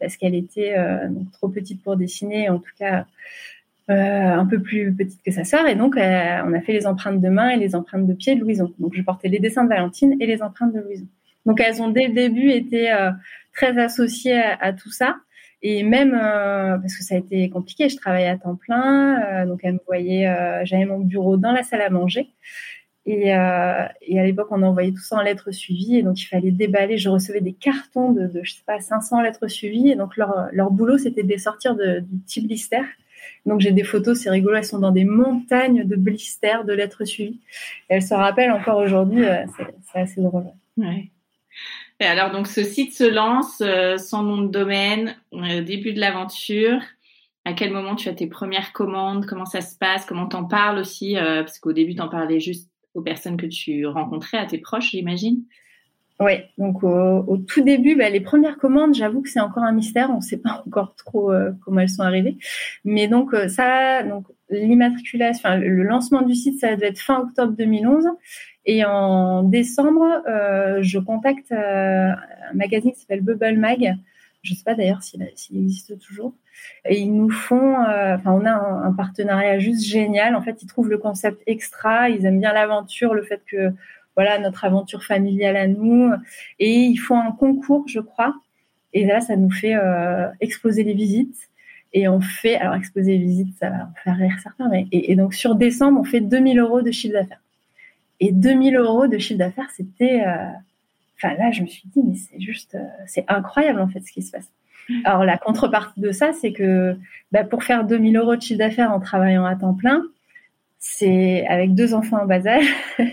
Speaker 3: parce qu'elle était euh, trop petite pour dessiner, en tout cas euh, un peu plus petite que sa sœur. Et donc, euh, on a fait les empreintes de main et les empreintes de pied de Louison. Donc, je portais les dessins de Valentine et les empreintes de Louison. Donc, elles ont dès le début été très associées à, tout ça. Et même parce que ça a été compliqué, je travaillais à temps plein, donc elle voyait, j'avais mon bureau dans la salle à manger. Et, euh, et, à l'époque, on envoyait tout ça en lettres suivies. Et donc, il fallait déballer. Je recevais des cartons de, de je sais pas, 500 lettres suivies. Et donc, leur, leur boulot, c'était de sortir de, du petit blister. Donc, j'ai des photos, c'est rigolo. Elles sont dans des montagnes de blisters, de lettres suivies. Et elles se rappellent encore aujourd'hui. Euh, c'est assez drôle.
Speaker 4: Ouais. Et alors, donc, ce site se lance euh, sans nom de domaine, euh, début de l'aventure. À quel moment tu as tes premières commandes? Comment ça se passe? Comment t'en parles aussi? Parce qu'au début, t'en parlais juste aux personnes que tu rencontrais, à tes proches, j'imagine
Speaker 3: Oui, donc au, tout début, bah, les premières commandes, j'avoue que c'est encore un mystère, on ne sait pas encore trop euh, comment elles sont arrivées. Mais donc euh, ça, donc l'immatriculation, le lancement du site, ça devait être fin octobre 2011. Et en décembre, euh, je contacte un magazine qui s'appelle Bubble Mag. Je ne sais pas d'ailleurs s'il existe toujours. Et ils nous font, enfin, on a un, partenariat juste génial. En fait, ils trouvent le concept extra. Ils aiment bien l'aventure, le fait que voilà notre aventure familiale à nous. Et ils font un concours, je crois. Et là, ça nous fait euh, exploser les visites. Et on fait, alors exploser les visites, ça va faire rire certains, mais et, donc sur décembre, on fait 2000 euros de chiffre d'affaires. Et 2000 euros de chiffre d'affaires, c'était, euh, enfin là, je me suis dit, mais c'est juste, euh, c'est incroyable en fait ce qui se passe. Alors la contrepartie de ça, c'est que bah, pour faire 2000 euros de chiffre d'affaires en travaillant à temps plein, c'est avec deux enfants en bas âge,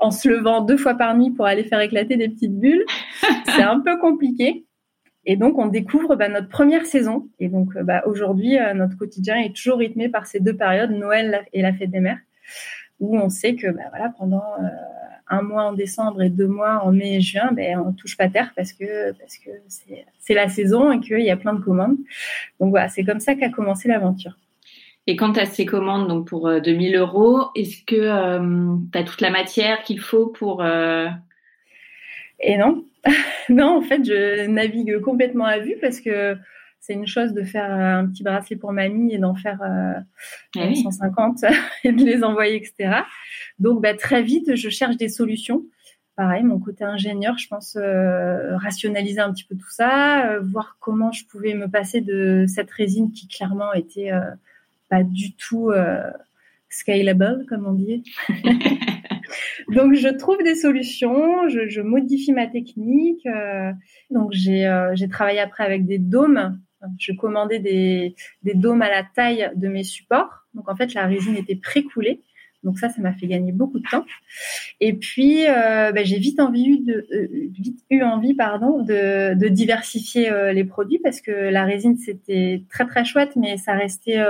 Speaker 3: en se levant deux fois par nuit pour aller faire éclater des petites bulles. c'est un peu compliqué. Et donc, on découvre bah, notre première saison. Et donc, euh, bah, aujourd'hui, euh, notre quotidien est toujours rythmé par ces deux périodes, Noël et la fête des mères, où on sait que voilà, pendant euh, un mois en décembre et deux mois en mai et juin, ben, on touche pas terre parce que parce que c'est la saison et qu'il y a plein de commandes. Donc voilà, c'est comme ça qu'a commencé l'aventure.
Speaker 4: Et quant à ces commandes donc pour 2000 euh, euros, est-ce que euh, tu as toute la matière qu'il faut pour... Euh,
Speaker 3: Et non. non, en fait, je navigue complètement à vue parce que c'est une chose de faire un petit bracelet pour mamie et d'en faire 150 ah et de les envoyer, etc. Donc, bah, très vite, je cherche des solutions. Pareil, mon côté ingénieur, je pense rationaliser un petit peu tout ça, voir comment je pouvais me passer de cette résine qui clairement était pas du tout euh, scalable, comme on dit. donc, je trouve des solutions, je, modifie ma technique. Euh, donc, euh, j'ai travaillé après avec des dômes. Je commandais des, des dômes à la taille de mes supports. Donc, en fait, la résine était pré-coulée. Donc ça, ça m'a fait gagner beaucoup de temps. Et puis, euh, bah, j'ai vite envie euh, eu envie, pardon, de, de diversifier euh, les produits parce que la résine c'était très très chouette, mais ça restait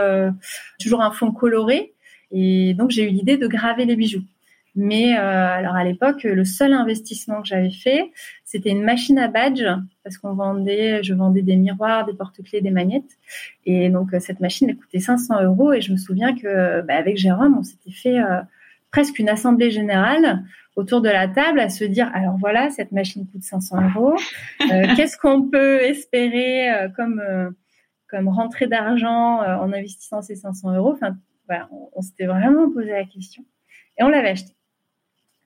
Speaker 3: toujours un fond coloré. Et donc j'ai eu l'idée de graver les bijoux. Mais euh, alors à l'époque, le seul investissement que j'avais fait, c'était une machine à badge parce qu'on vendait, je vendais des miroirs, des porte-clés, des magnettes. Et donc euh, cette machine, elle coûtait 500 euros. Et je me souviens que bah, avec Jérôme, on s'était fait euh, presque une assemblée générale autour de la table à se dire alors voilà, cette machine coûte 500 euros. Qu'est-ce qu'on peut espérer comme comme rentrée d'argent en investissant ces 500 euros? Enfin voilà, on, on s'était vraiment posé la question et on l'avait acheté.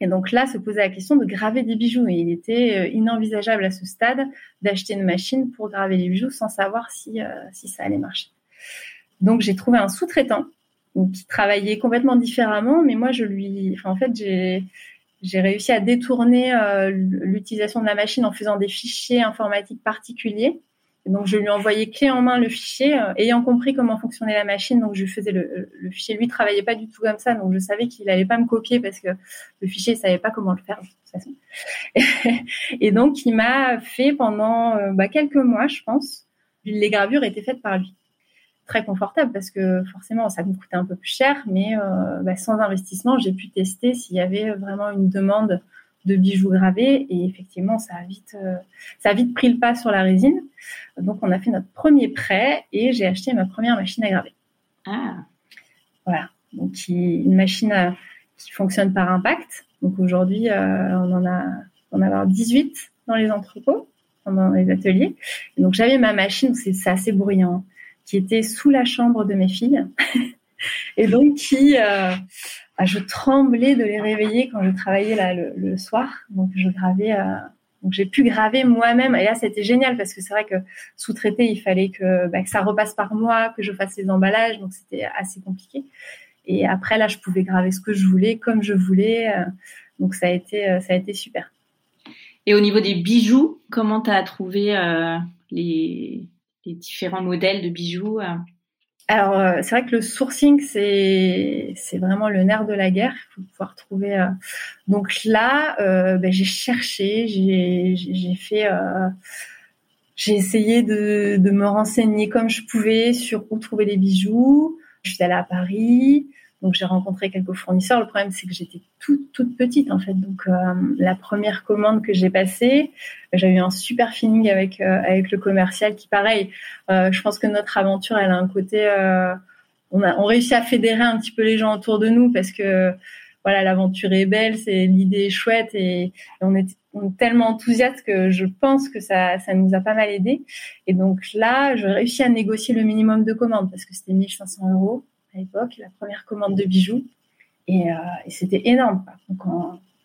Speaker 3: Et donc là, se posait la question de graver des bijoux. Et il était euh, inenvisageable à ce stade d'acheter une machine pour graver les bijoux sans savoir si, euh, si ça allait marcher. Donc j'ai trouvé un sous-traitant qui travaillait complètement différemment, mais moi je lui, enfin, en fait j'ai j'ai réussi à détourner euh, l'utilisation de la machine en faisant des fichiers informatiques particuliers donc, je lui envoyais clé en main le fichier, euh, ayant compris comment fonctionnait la machine. Donc, je faisais le, fichier. Lui travaillait pas du tout comme ça, donc je savais qu'il allait pas me copier parce que le fichier, il savait pas comment le faire de toute façon. Et donc, il m'a fait pendant euh, bah, quelques mois, je pense. Les gravures étaient faites par lui. Très confortable parce que forcément, ça me coûtait un peu plus cher, mais euh, bah, sans investissement, j'ai pu tester s'il y avait vraiment une demande de bijoux gravés et effectivement ça a vite euh, ça a vite pris le pas sur la résine. Donc on a fait notre premier prêt et j'ai acheté ma première machine à graver.
Speaker 4: Ah.
Speaker 3: Voilà. Donc une machine qui fonctionne par impact. Donc aujourd'hui euh, on en a on a 18 dans les entrepôts, dans les ateliers. donc j'avais ma machine, c'est assez bruyant, qui était sous la chambre de mes filles. et donc qui euh, ah, je tremblais de les réveiller quand je travaillais là le, soir. Donc je gravais, euh, donc j'ai pu graver moi-même. Et là c'était génial parce que c'est vrai que sous-traiter, il fallait que, bah, que ça repasse par moi, que je fasse les emballages, donc c'était assez compliqué. Et après là, je pouvais graver ce que je voulais, comme je voulais. Euh, donc ça a été, euh, ça a été super.
Speaker 4: Et au niveau des bijoux, comment tu as trouvé les, les, différents modèles de bijoux
Speaker 3: alors, euh, c'est vrai que le sourcing, c'est vraiment le nerf de la guerre. Il faut pouvoir trouver. Euh, donc là, euh, ben, j'ai cherché, j'ai fait, j'ai essayé de de me renseigner comme je pouvais sur où trouver les bijoux. Je suis allée à Paris, Donc j'ai rencontré quelques fournisseurs. Le problème c'est que j'étais toute toute petite en fait. Donc la première commande que j'ai passée, j'ai eu un super feeling avec avec le commercial qui pareil. je pense que notre aventure elle a un côté on a on réussit à fédérer un petit peu les gens autour de nous parce que voilà, l'aventure est belle, c'est l'idée est chouette et, on, est, tellement enthousiaste que je pense que ça, ça nous a pas mal aidé. Et donc là, j'ai réussi à négocier le minimum de commandes parce que c'était 1500 euros à l'époque, la première commande de bijoux. Et, euh, c'était énorme. Donc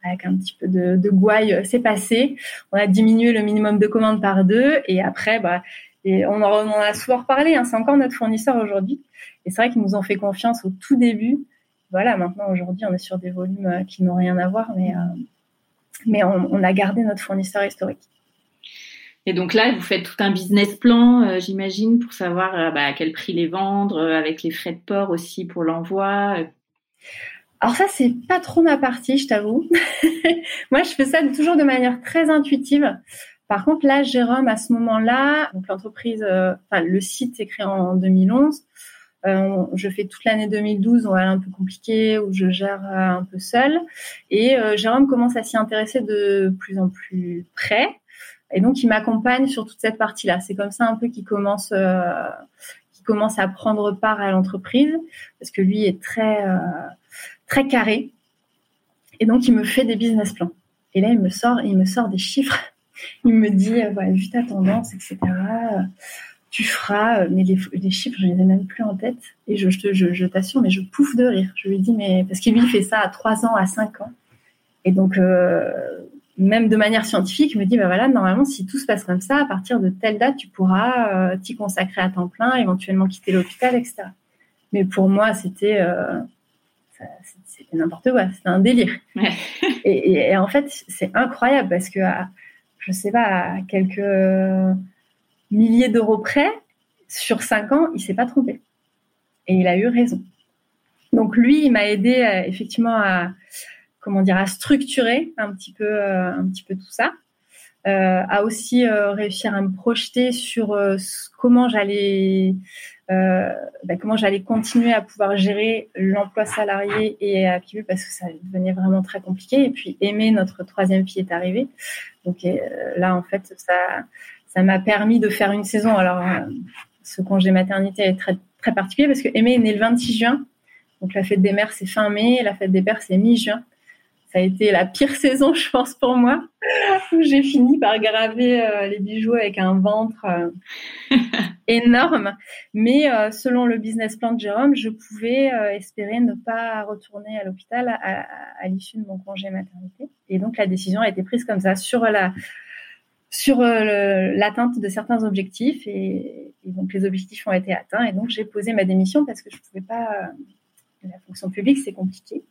Speaker 3: avec un petit peu de, gouaille, euh, c'est passé. On a diminué le minimum de commandes par deux et après, bah, et on en, on en a souvent reparlé. Hein, c'est encore notre fournisseur aujourd'hui. Et c'est vrai qu'ils nous ont fait confiance au tout début voilà, maintenant aujourd'hui, on est sur des volumes euh, qui n'ont rien à voir, mais, mais on, a gardé notre fournisseur historique.
Speaker 4: Et donc là, vous faites tout un business plan, euh, j'imagine, pour savoir bah, à quel prix les vendre, avec les frais de port aussi pour l'envoi.
Speaker 3: Alors ça, c'est pas trop ma partie, je t'avoue. Moi, je fais ça toujours de manière très intuitive. Par contre, là, Jérôme, à ce moment-là, donc l'entreprise, enfin le site est créé en 2011. Euh, je fais toute l'année 2012, on va un peu compliqué, où je gère euh, un peu seule. Et euh, Jérôme commence à s'y intéresser de plus en plus près. Et donc, il m'accompagne sur toute cette partie-là. C'est comme ça un peu qu'il commence, euh, qu'il commence à prendre part à l'entreprise, parce que lui est très, euh, très carré. Et donc, il me fait des business plans. Et là, il me sort, il me sort des chiffres. Il me dit, voilà, vu ta tendance, etc tu feras, euh, mais les, chiffres, je les ai même plus en tête. Et je, je, je, t'assure, mais je pouffe de rire. Je lui dis, mais parce qu'il lui fait ça à 3 ans, à 5 ans. Et donc, euh, même de manière scientifique, il me dit, bah voilà, normalement, si tout se passe comme ça, à partir de telle date, tu pourras euh, t'y consacrer à temps plein, éventuellement quitter l'hôpital, etc. Mais pour moi, c'était c'était n'importe quoi, c'était un délire. Et, et, en fait, c'est incroyable parce que, je sais pas, à quelques milliers d'euros près, sur cinq ans, il s'est pas trompé. Et il a eu raison. Donc lui, il m'a aidé euh, effectivement à comment dire à structurer un petit peu euh, un petit peu tout ça, euh, à aussi réussir à me projeter sur comment j'allais bah, comment j'allais continuer à pouvoir gérer l'emploi salarié et à Pibu parce que ça devenait vraiment très compliqué. Et puis aimer notre troisième fille est arrivée. Donc là en fait ça ça m'a permis de faire une saison. Alors, euh, ce congé maternité est très, très particulier parce que Aimé est né le 26 juin. Donc, la fête des mères, c'est fin mai. La fête des pères, c'est mi-juin. Ça a été la pire saison, je pense, pour moi. J'ai fini par graver euh, les bijoux avec un ventre euh, énorme. Mais selon le business plan de Jérôme, je pouvais espérer ne pas retourner à l'hôpital à, à l'issue de mon congé maternité. Et donc, la décision a été prise comme ça sur la sur euh, l'atteinte de certains objectifs et, donc les objectifs ont été atteints et donc j'ai posé ma démission parce que je pouvais pas euh, la fonction publique c'est compliqué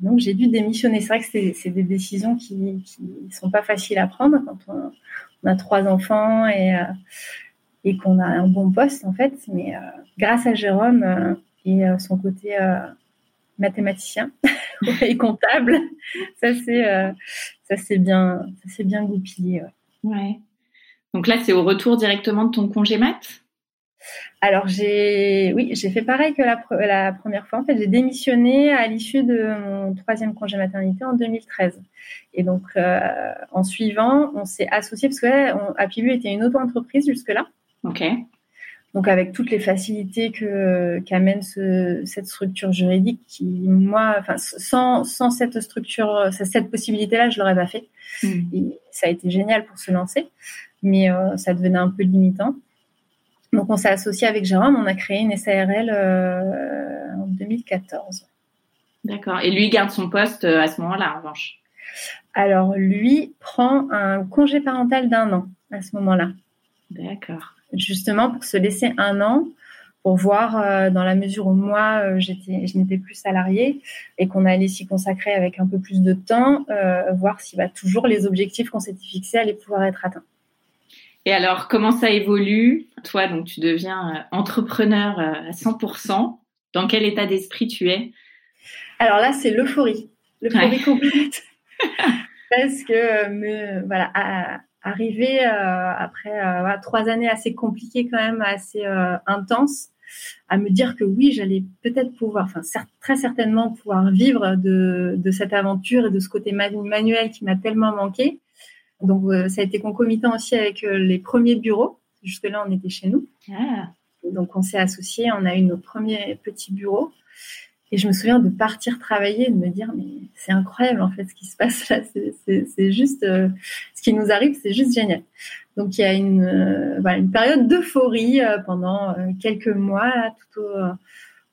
Speaker 3: donc j'ai dû démissionner. C'est vrai que c'est des décisions qui qui sont pas faciles à prendre quand on, a trois enfants et euh, et qu'on a un bon poste en fait. Mais grâce à Jérôme et son côté mathématicien et comptable ça c'est ça c'est bien ça c'est bien goupillé ouais.
Speaker 4: Donc là, c'est au retour directement de ton congé mat?
Speaker 3: Alors j'ai oui j'ai fait pareil que la, la première fois en fait. J'ai démissionné à l'issue de mon troisième congé maternité en 2013 et donc euh, en suivant on s'est associé parce que Apibu était une auto-entreprise jusque là
Speaker 4: ok.
Speaker 3: Donc avec toutes les facilités que qu'amène ce, cette structure juridique qui moi enfin sans, sans cette structure cette possibilité là je l'aurais pas fait. Hmm. Et ça a été génial pour se lancer, mais euh, ça devenait un peu limitant. Donc on s'est associé avec Jérôme, on a créé une SARL euh, en 2014.
Speaker 4: D'accord. Et lui garde son poste euh, à ce moment-là, en revanche?
Speaker 3: Alors lui prend un congé parental d'un an à ce moment-là.
Speaker 4: D'accord.
Speaker 3: Justement pour se laisser un an pour voir euh, dans la mesure où moi euh, j'étais je n'étais plus salariée et qu'on allait s'y consacrer avec un peu plus de temps voir si bah, toujours les objectifs qu'on s'était fixés allaient pouvoir être atteints.
Speaker 4: Et alors comment ça évolue? Toi donc tu deviens entrepreneur à 100%. Dans quel état d'esprit tu es?
Speaker 3: Alors là c'est l'euphorie, l'euphorie complète. Parce que me voilà arriver après trois années assez compliquées quand même assez intenses à me dire que oui, j'allais peut-être pouvoir, enfin très certainement pouvoir vivre de, de cette aventure et de ce côté manuel qui m'a tellement manqué. Donc ça a été concomitant aussi avec les premiers bureaux. Jusque-là, on était chez nous. Ah. Donc on s'est associés, on a eu nos premiers petits bureaux. Et je me souviens de partir travailler et de me dire, mais c'est incroyable en fait ce qui se passe là. C'est juste, euh, ce qui nous arrive, c'est juste génial. Donc il y a une, euh, voilà, une période d'euphorie euh, pendant quelques mois, tout au,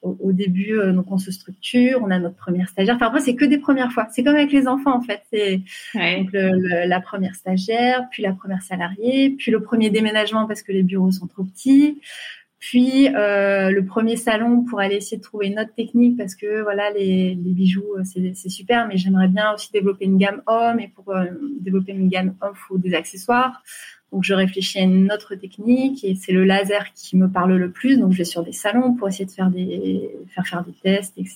Speaker 3: au, début. donc on se structure, on a notre première stagiaire. Enfin après, c'est que des premières fois. C'est comme avec les enfants en fait. C'est donc la première stagiaire, puis la première salariée, puis le premier déménagement parce que les bureaux sont trop petits puis euh, le premier salon pour aller essayer de trouver une autre technique parce que voilà les, les bijoux euh, c'est super mais j'aimerais bien aussi développer une gamme homme et pour euh, développer une gamme homme faut des accessoires donc je réfléchis à une autre technique et c'est le laser qui me parle le plus donc je vais sur des salons pour essayer de faire des faire faire des tests etc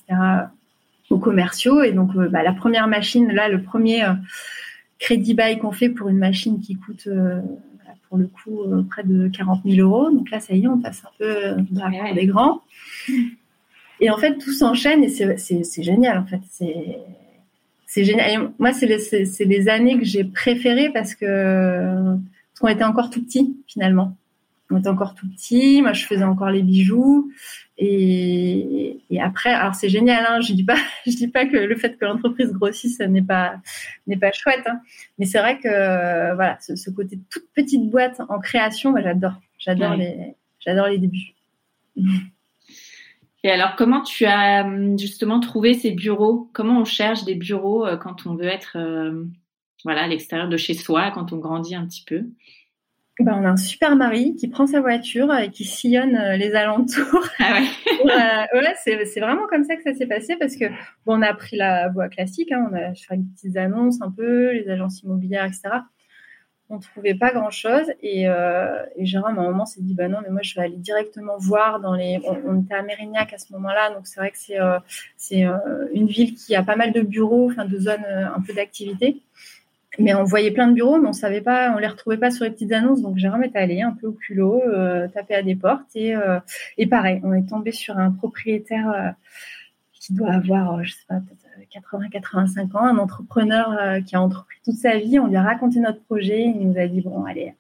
Speaker 3: aux commerciaux et donc bah, la première machine là le premier crédit bail qu'on fait pour une machine qui coûte pour le coup euh, près de 40 000 euros. Donc là, ça y est, on passe un peu euh, dans la des grands. Et en fait, tout s'enchaîne et c'est génial, en fait. C'est génial. moi, c'est les, les, années que j'ai préférées parce que parce qu'on était encore tout petit finalement. On était encore tout petit. Moi, je faisais encore les bijoux. Et, et après, alors c'est génial. Hein, je dis pas, je dis pas que le fait que l'entreprise grossisse n'est pas n'est pas chouette. Hein, mais c'est vrai que voilà, ce, ce, côté toute petite boîte en création, moi j'adore. J'adore les j'adore les débuts.
Speaker 4: Et alors, comment tu as justement trouvé ces bureaux? Comment on cherche des bureaux euh, quand on veut être euh, voilà à l'extérieur de chez soi, quand on grandit un petit peu
Speaker 3: ben, on a un super mari qui prend sa voiture et qui sillonne euh, les alentours. Ah ouais. ouais, c'est vraiment comme ça que ça s'est passé parce que bon, on a pris la voie classique, hein, on a fait des petites annonces un peu, les agences immobilières, etc. On trouvait pas grand chose et, euh, et Jérôme à un moment s'est dit bah non mais moi je vais aller directement voir dans les. On, était à Mérignac à ce moment-là donc c'est vrai que c'est euh, c'est euh, une ville qui a pas mal de bureaux, enfin de zones un peu d'activité. Mais on voyait plein de bureaux, mais on savait pas, on les retrouvait pas sur les petites annonces. Donc Jérôme est allé un peu au culot, euh, taper à des portes et, euh, et pareil, on est tombé sur un propriétaire euh, qui doit avoir, je sais pas, peut-être 80-85 ans, un entrepreneur qui a entrepris toute sa vie. On lui a raconté notre projet, il nous a dit bon allez,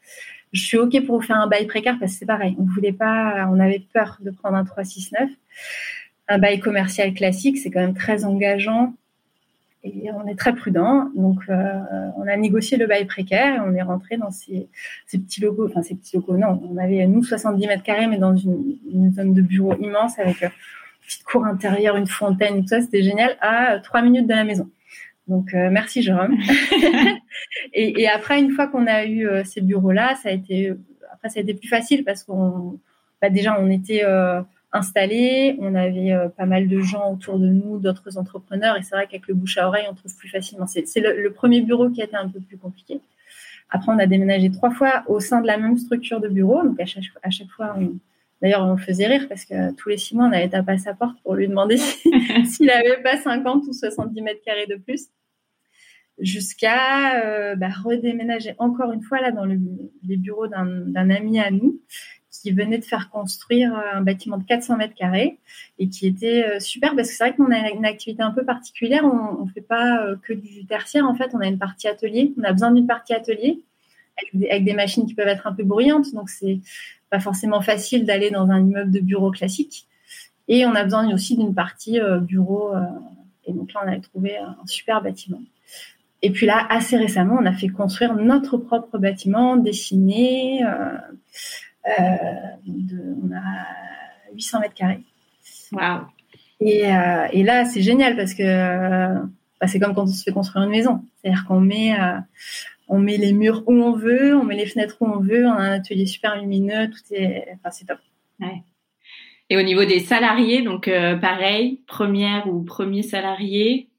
Speaker 3: je suis ok pour vous faire un bail précaire parce que c'est pareil, on voulait pas, on avait peur de prendre un 369. Un bail commercial classique, c'est quand même très engageant et on est très prudent. Donc, euh, on a négocié le bail précaire et on est rentré dans ces, petits locaux. Enfin, ces petits locaux, non. On avait, nous, 70 mètres carrés, mais dans une, zone de bureau immense avec euh, une petite cour intérieure, une fontaine, tout ça. C'était génial à trois minutes de la maison. Donc, euh, merci, Jérôme. et, après, une fois qu'on a eu ces bureaux-là, ça a été, après, ça a été plus facile parce qu'on, bah, déjà, on était, installé. On avait euh, pas mal de gens autour de nous, d'autres entrepreneurs. Et c'est vrai qu'avec le bouche à oreille, on trouve plus facilement. C'est le, premier bureau qui a été un peu plus compliqué. Après, on a déménagé trois fois au sein de la même structure de bureau. Donc, à chaque, à chaque fois, d'ailleurs, on faisait rire parce que tous les six mois, on allait taper à sa porte pour lui demander s'il n'avait pas 50 ou 70 mètres carrés de plus. Jusqu'à euh, bah, redéménager encore une fois là dans le, les bureaux d'un ami à nous qui venait de faire construire euh, un bâtiment de 400 mètres carrés et qui était euh, super parce que c'est vrai qu'on a une activité un peu particulière. On ne fait pas euh, que du tertiaire. En fait, on a une partie atelier. On a besoin d'une partie atelier avec des, machines qui peuvent être un peu bruyantes. Donc, c'est pas forcément facile d'aller dans un immeuble de bureau classique. Et on a besoin aussi d'une partie bureau. et donc là, on avait trouvé un super bâtiment. Et puis là, assez récemment, on a fait construire notre propre bâtiment, dessiné. On a 800 mètres carrés.
Speaker 4: Wow.
Speaker 3: Et, euh, et là, c'est génial parce que bah, c'est comme quand on se fait construire une maison. C'est-à-dire qu'on met, euh, on met les murs où on veut, on met les fenêtres où on veut, on a un atelier super lumineux, tout est, enfin, c'est top.
Speaker 4: Ouais. Et au niveau des salariés, donc pareil, première ou premier salarié,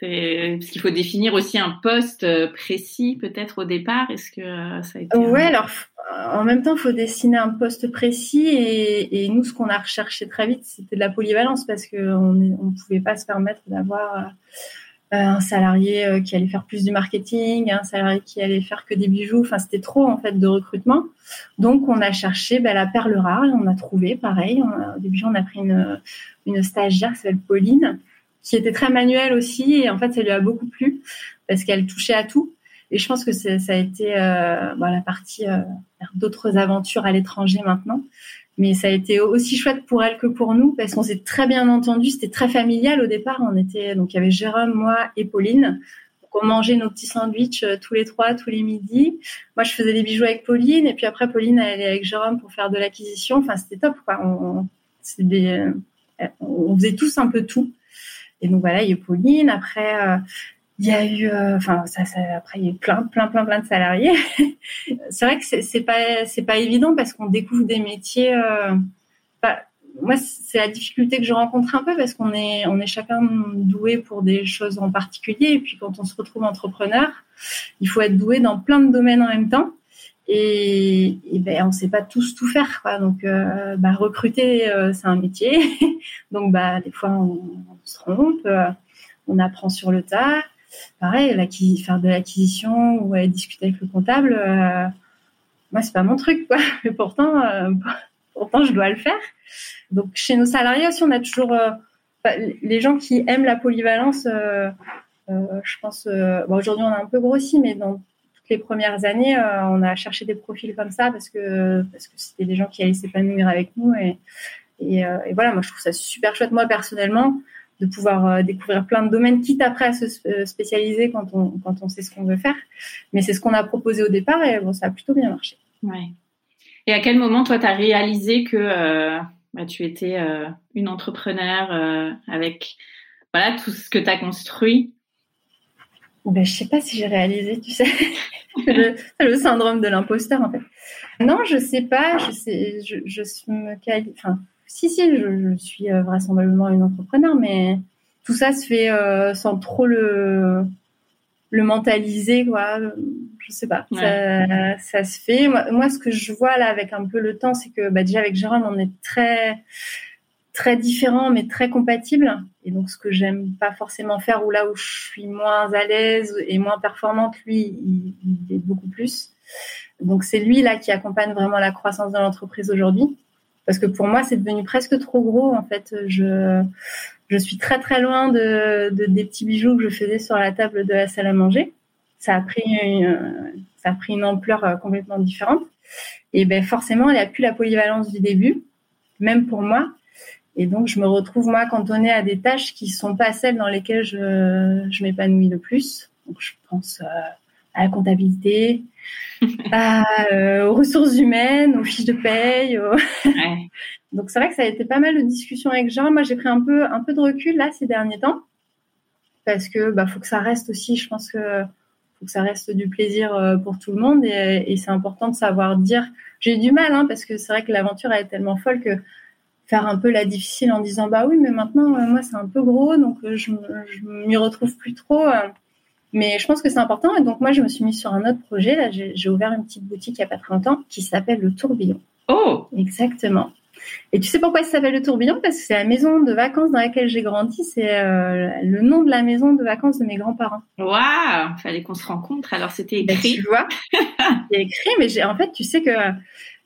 Speaker 4: parce qu'il faut définir aussi un poste précis peut-être au départ. Est-ce que ça a été
Speaker 3: Ouais, alors en même temps, il faut dessiner un poste précis et, nous, ce qu'on a recherché très vite, c'était de la polyvalence parce qu'on ne pouvait pas se permettre d'avoir un salarié qui allait faire plus du marketing, un salarié qui allait faire que des bijoux. Enfin, c'était trop en fait de recrutement. Donc, on a cherché ben, la perle rare et on a trouvé pareil. au début, on a pris une, une stagiaire qui s'appelle Pauline, qui était très manuelle aussi et en fait, ça lui a beaucoup plu parce qu'elle touchait à tout. Et je pense que ça a été euh, la partie euh, d'autres aventures à l'étranger maintenant. Mais ça a été aussi chouette pour elle que pour nous parce qu'on s'est très bien entendu. C'était très familial au départ. On était donc il y avait Jérôme, moi et Pauline. Donc on mangeait nos petits sandwichs euh, tous les trois tous les midis. Moi je faisais des bijoux avec Pauline et puis après Pauline elle allait avec Jérôme pour faire de l'acquisition. Enfin c'était top quoi. On, des, on faisait tous un peu tout. Et donc voilà, il y a Pauline. Après, il y a eu, euh, enfin, après, il y a eu plein, plein, plein, plein de salariés. c'est vrai que c'est pas, c'est pas évident parce qu'on découvre des métiers. Euh, bah, moi, c'est la difficulté que je rencontre un peu parce qu'on est, on est chacun doué pour des choses en particulier. Et puis, quand on se retrouve entrepreneur, il faut être doué dans plein de domaines en même temps. Et, ben, on sait pas tous tout faire, quoi. Donc, euh, bah, recruter, euh, c'est un métier. Donc, bah, des fois, on, se trompe. on apprend sur le tas pareil, faire de l'acquisition ou aller discuter avec le comptable, euh, moi c'est pas mon truc quoi. Mais pourtant, euh, pourtant je dois le faire. Donc chez nos salariés aussi, on a toujours euh, les gens qui aiment la polyvalence. je pense, aujourd'hui on a un peu grossi, mais dans les premières années, on a cherché des profils comme ça parce que c'était des gens qui allaient s'épanouir avec nous et, et, voilà, moi je trouve ça super chouette. Moi personnellement, de pouvoir euh, découvrir plein de domaines, quitte après à se euh, spécialiser quand on, quand on sait ce qu'on veut faire. Mais c'est ce qu'on a proposé au départ et bon, ça a plutôt bien marché.
Speaker 4: Et à quel moment, toi, tu as réalisé que euh, bah, tu étais une entrepreneur avec voilà, tout ce que tu as construit
Speaker 3: ben, Je sais pas si j'ai réalisé, tu sais. le, le, syndrome de l'imposteur, en fait. Non, je sais pas. Je, sais, je, je me qualifie. Enfin, si, si, je, suis euh, vraisemblablement une entrepreneur, mais tout ça se fait euh, sans trop le, le mentaliser, quoi. Je sais pas. Ça, ça, se fait. Moi, ce que je vois là avec un peu le temps, c'est que bah, déjà avec Jérôme, on est très très différents mais très compatibles. Et donc, ce que j'aime pas forcément faire ou là où je suis moins à l'aise et moins performante, lui, il, est beaucoup plus. Donc, c'est lui là qui accompagne vraiment la croissance de l'entreprise aujourd'hui. Parce que pour moi c'est devenu presque trop gros en fait. Je je suis très très loin de, de, des petits bijoux que je faisais sur la table de la salle à manger. Ça a pris une, ça a pris une ampleur euh, complètement différente. Et ben forcément il a plus la polyvalence du début. Même pour moi et donc je me retrouve moi cantonnée à des tâches qui sont pas celles dans lesquelles je, je m'épanouis le plus donc je pense euh, à la comptabilité euh, aux ressources humaines, aux fiches de paye. Donc c'est vrai que ça a été pas mal de discussions avec Jean. Moi j'ai pris un peu un peu de recul là ces derniers temps parce que bah faut que ça reste aussi. Je pense que faut que ça reste du plaisir euh, pour tout le monde et, c'est important de savoir dire. J'ai du mal hein, parce que c'est vrai que l'aventure est tellement folle que faire un peu la difficile en disant bah oui mais maintenant euh, moi c'est un peu gros donc je, je m'y retrouve plus trop. Mais je pense que c'est important. Et donc, moi, je me suis mise sur un autre projet. Là, j'ai ouvert une petite boutique il n'y a pas très longtemps qui s'appelle Le Tourbillon.
Speaker 4: Oh
Speaker 3: Exactement. Et tu sais pourquoi ça s'appelle Le Tourbillon? Parce que c'est la maison de vacances dans laquelle j'ai grandi. C'est euh, le nom de la maison de vacances de mes grands-parents.
Speaker 4: Waouh Fallait qu'on se rencontre. Alors, c'était
Speaker 3: ben,
Speaker 4: écrit.
Speaker 3: tu vois C'est écrit, mais en fait, tu sais que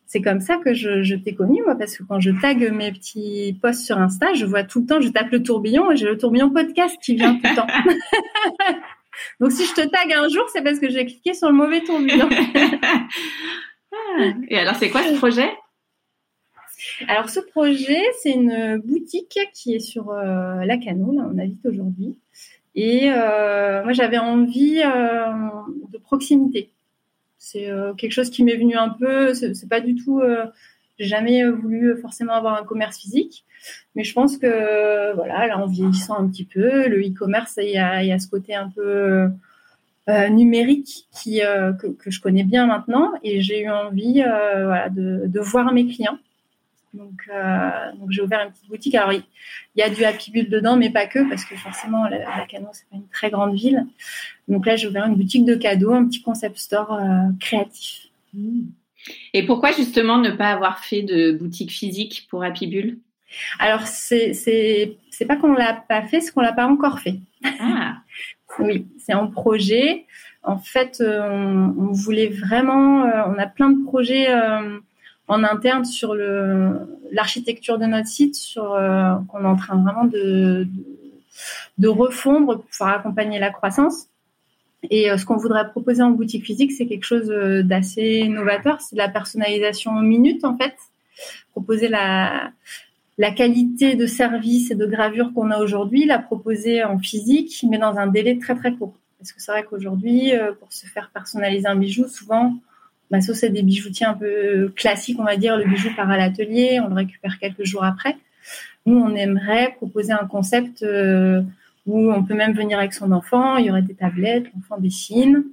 Speaker 3: c'est comme ça que je, je t'ai connu, moi, parce que quand je tag mes petits posts sur Insta, je vois tout le temps, je tape le tourbillon et j'ai le tourbillon podcast qui vient tout le temps. Donc si je te tag un jour, c'est parce que j'ai cliqué sur le mauvais tourbillon.
Speaker 4: Et alors, c'est quoi ce projet?
Speaker 3: Alors ce projet, c'est une boutique qui est sur euh, la Cano, là on habite aujourd'hui. Et euh, moi, j'avais envie euh, de proximité. C'est quelque chose qui m'est venu un peu. C'est pas du tout. j'ai jamais voulu forcément avoir un commerce physique. Mais je pense que voilà, là, en vieillissant un petit peu, le e-commerce, il y y a ce côté un peu euh, numérique qui euh, que, que, je connais bien maintenant, et j'ai eu envie euh, voilà, de, de, voir mes clients. Donc, euh, donc j'ai ouvert une petite boutique. Alors il, y a du Happy Bull dedans, mais pas que, parce que forcément la, la Canon c'est pas une très grande ville. Donc là j'ai ouvert une boutique de cadeaux, un petit concept store euh, créatif.
Speaker 4: Mmh. Et pourquoi justement ne pas avoir fait de boutique physique pour Happy Bull
Speaker 3: alors, c'est c'est pas qu'on l'a pas fait, c'est qu'on l'a pas encore fait.
Speaker 4: Ah.
Speaker 3: Oui, c'est en projet. En fait, on, on, voulait vraiment, on a plein de projets en interne sur l'architecture de notre site, sur qu'on est en train vraiment de, de, refondre pour pouvoir accompagner la croissance. Et ce qu'on voudrait proposer en boutique physique, c'est quelque chose d'assez novateur. C'est de la personnalisation minute, en fait. Proposer la, la qualité de service et de gravure qu'on a aujourd'hui, la proposer en physique, mais dans un délai très très court. Parce que c'est vrai qu'aujourd'hui, euh, pour se faire personnaliser un bijou, souvent, bah, ça c'est des bijoutiers un peu classiques, on va dire, le bijou part à l'atelier, on le récupère quelques jours après. Nous, on aimerait proposer un concept euh, où on peut même venir avec son enfant, il y aurait des tablettes, l'enfant dessine,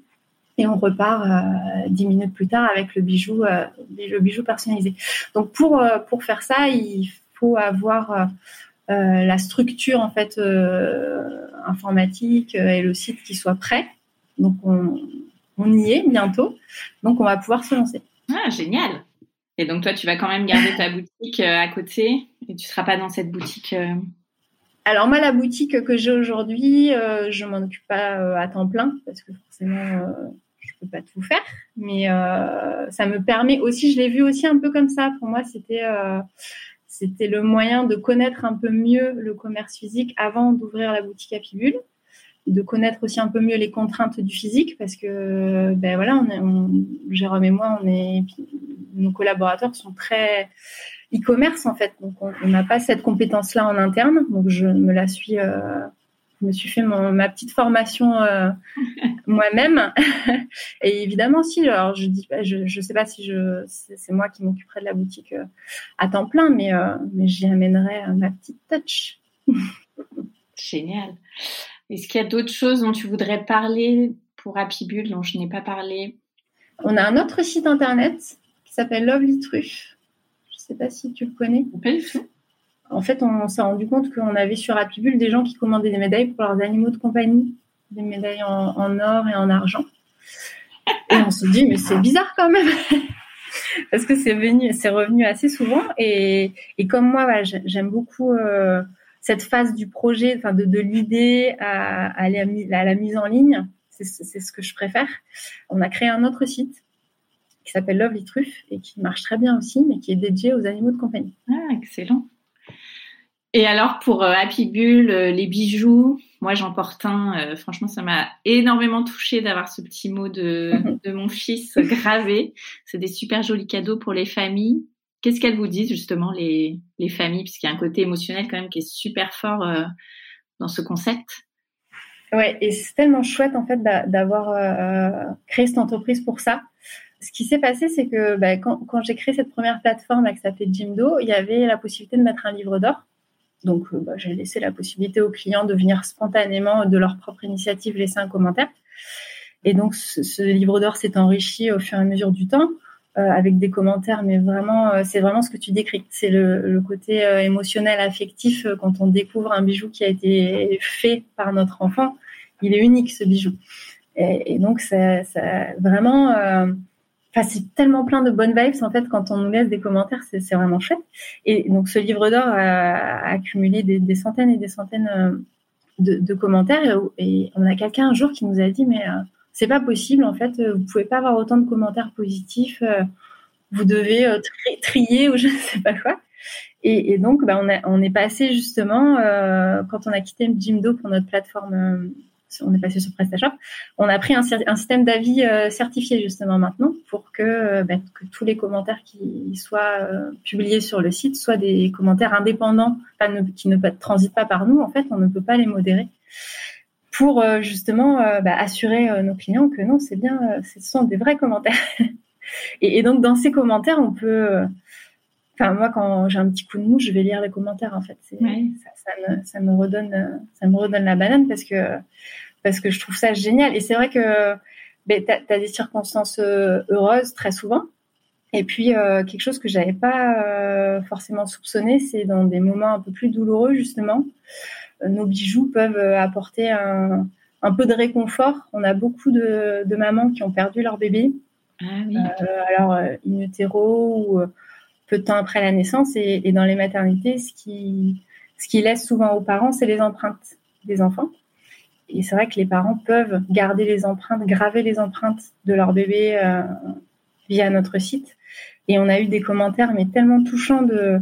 Speaker 3: et on repart euh, dix minutes plus tard avec le bijou, le bijou personnalisé. Donc pour pour faire ça, il faut avoir euh, euh, la structure en fait euh, informatique et le site qui soit prêt. Donc on, y est bientôt. Donc on va pouvoir se lancer.
Speaker 4: Ah génial. Et donc toi tu vas quand même garder ta boutique à côté et tu seras pas dans cette boutique.
Speaker 3: Alors moi la boutique que j'ai aujourd'hui, je m'en occupe pas à temps plein parce que forcément je peux pas tout faire, mais ça me permet aussi, je l'ai vu aussi un peu comme ça. Pour moi, c'était c'était le moyen de connaître un peu mieux le commerce physique avant d'ouvrir la boutique à Pibule, de connaître aussi un peu mieux les contraintes du physique parce que ben voilà, on, est, Jérôme et moi, on est nos collaborateurs sont très e-commerce en fait, donc on n'a pas cette compétence-là en interne, donc je me la suis euh, je me suis fait ma petite formation euh, moi-même. et évidemment, si, alors je dis, je, ne sais pas si je, c'est moi qui m'occuperai de la boutique euh, à temps plein, mais, euh, mais j'y amènerai ma petite touch.
Speaker 4: Génial. Est-ce qu'il y a d'autres choses dont tu voudrais parler pour Happy Bull dont je n'ai pas parlé?
Speaker 3: On a un autre site internet qui s'appelle Lovely Truff. Je ne sais pas si tu le connais.
Speaker 4: Pas du tout
Speaker 3: en fait, on s'est rendu compte qu'on avait sur Happy des gens qui commandaient des médailles pour leurs animaux de compagnie, des médailles en, or et en argent. Et on se dit, mais c'est bizarre quand même. Parce que c'est venu, c'est revenu assez souvent. Et, comme moi, j'aime beaucoup euh, cette phase du projet, enfin de, l'idée à, à, la, mise en ligne. C'est ce que je préfère. On a créé un autre site qui s'appelle Lovely Truff et qui marche très bien aussi, mais qui est dédié aux animaux de compagnie.
Speaker 4: Ah, excellent. Et alors pour euh, Happy Bull, euh, les bijoux, moi j'en porte un. Euh, franchement, ça m'a énormément touchée d'avoir ce petit mot de, de mon fils gravé. C'est des super jolis cadeaux pour les familles. Qu'est-ce qu'elles vous disent justement les, les familles, puisqu'il y a un côté émotionnel quand même qui est super fort dans ce concept.
Speaker 3: Ouais, et c'est tellement chouette en fait d'avoir créé cette entreprise pour ça. Ce qui s'est passé, c'est que bah, quand, j'ai créé cette première plateforme qui s'appelait Jimdo, il y avait la possibilité de mettre un livre d'or. Donc, euh, bah, j'ai laissé la possibilité aux clients de venir spontanément, de leur propre initiative, laisser un commentaire. Et donc, ce, livre d'or s'est enrichi au fur et à mesure du temps. Euh, avec des commentaires, mais vraiment, euh, c'est vraiment ce que tu décris. C'est le, côté émotionnel, affectif quand on découvre un bijou qui a été fait par notre enfant. Il est unique ce bijou. Et, donc, ça, ça vraiment, c'est tellement plein de bonnes vibes en fait quand on nous laisse des commentaires, c'est vraiment chouette. Et donc ce livre d'or a, accumulé des, centaines et des centaines euh, de, commentaires et, on a quelqu'un un jour qui nous a dit mais euh, c'est pas possible en fait, vous pouvez pas avoir autant de commentaires positifs, euh, vous devez trier ou je ne sais pas quoi. Et, donc bah, on, on est passé justement quand on a quitté Jimdo pour notre plateforme on est passé sur PrestaShop, on a pris un, système d'avis euh, certifié justement maintenant pour que, euh, bah, que, tous les commentaires qui soient euh, publiés sur le site soient des commentaires indépendants, qui ne transitent pas par nous. En fait, on ne peut pas les modérer pour justement bah, assurer nos clients que non, c'est bien, ce sont des vrais commentaires. et, donc dans ces commentaires, on peut Enfin, moi, quand j'ai un petit coup de mou, je vais lire les commentaires. En fait, ça, me, ça, me, redonne, ça me redonne la banane parce que parce que je trouve ça génial. Et c'est vrai que ben, tu as, des circonstances euh, heureuses très souvent. Et puis, euh, quelque chose que j'avais pas euh, forcément soupçonné, c'est dans des moments un peu plus douloureux, justement, nos bijoux peuvent apporter un, un, peu de réconfort. On a beaucoup de, de mamans qui ont perdu leur bébé.
Speaker 4: Ah, oui.
Speaker 3: alors, in utero ou peu de temps après la naissance. Et, et, dans les maternités, ce qui, ce qui laisse souvent aux parents, c'est les empreintes des enfants. Et c'est vrai que les parents peuvent garder les empreintes, graver les empreintes de leur bébé euh, via notre site. Et on a eu des commentaires, mais tellement touchants de,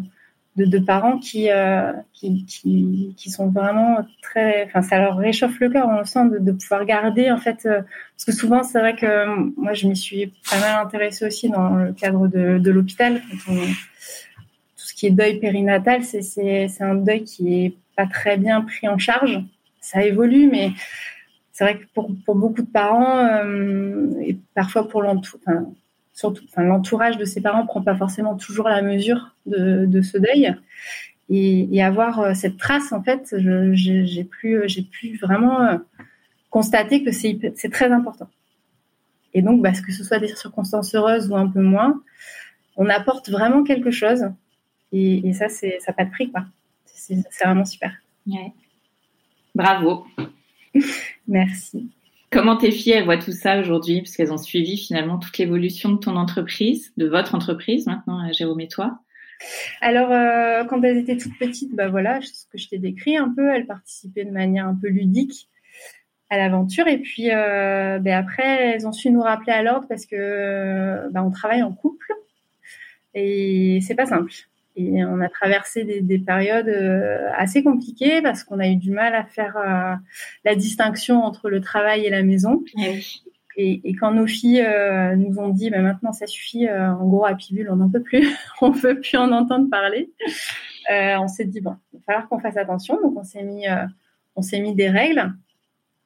Speaker 3: de, de parents qui, euh, qui, qui, qui, sont vraiment très, enfin, ça leur réchauffe le cœur, on le sent, de, de pouvoir garder, en fait, euh, parce que souvent, c'est vrai que euh, moi, je m'y suis pas mal intéressée aussi dans le cadre de, de l'hôpital. Tout ce qui est deuil périnatal, c'est, un deuil qui est pas très bien pris en charge. Ça évolue, mais c'est vrai que pour, pour beaucoup de parents, euh, et parfois pour l'entourage, enfin, surtout, enfin, l'entourage de ses parents prend pas forcément toujours la mesure de, de ce deuil. Et, et, avoir euh, cette trace, en fait, j'ai pu, j'ai pu vraiment euh, constater que c'est, très important. Et donc, bah, que ce soit des circonstances heureuses ou un peu moins, on apporte vraiment quelque chose. Et, et ça, c'est, ça n'a pas de prix, quoi. C'est, c'est vraiment super.
Speaker 4: Ouais. Bravo.
Speaker 3: Merci.
Speaker 4: Comment tes filles, elles voient tout ça aujourd'hui? Parce qu'elles ont suivi finalement toute l'évolution de ton entreprise, de votre entreprise maintenant, euh, Jérôme et toi.
Speaker 3: Alors, euh, quand elles étaient toutes petites, bah voilà, ce que je t'ai décrit un peu, elles participaient de manière un peu ludique à l'aventure. Et puis, euh, bah après, elles ont su nous rappeler à l'ordre parce que bah, on travaille en couple et c'est pas simple. Et on a traversé des, des périodes euh, assez compliquées parce qu'on a eu du mal à faire euh, la distinction entre le travail et la maison.
Speaker 4: Oui.
Speaker 3: Et, et, quand nos filles euh, nous ont dit, bah, maintenant ça suffit, euh, en gros à Pibule, on n'en peut plus, on ne veut plus en entendre parler, on s'est dit bon, il va falloir qu'on fasse attention. Donc on s'est mis, on s'est mis des règles.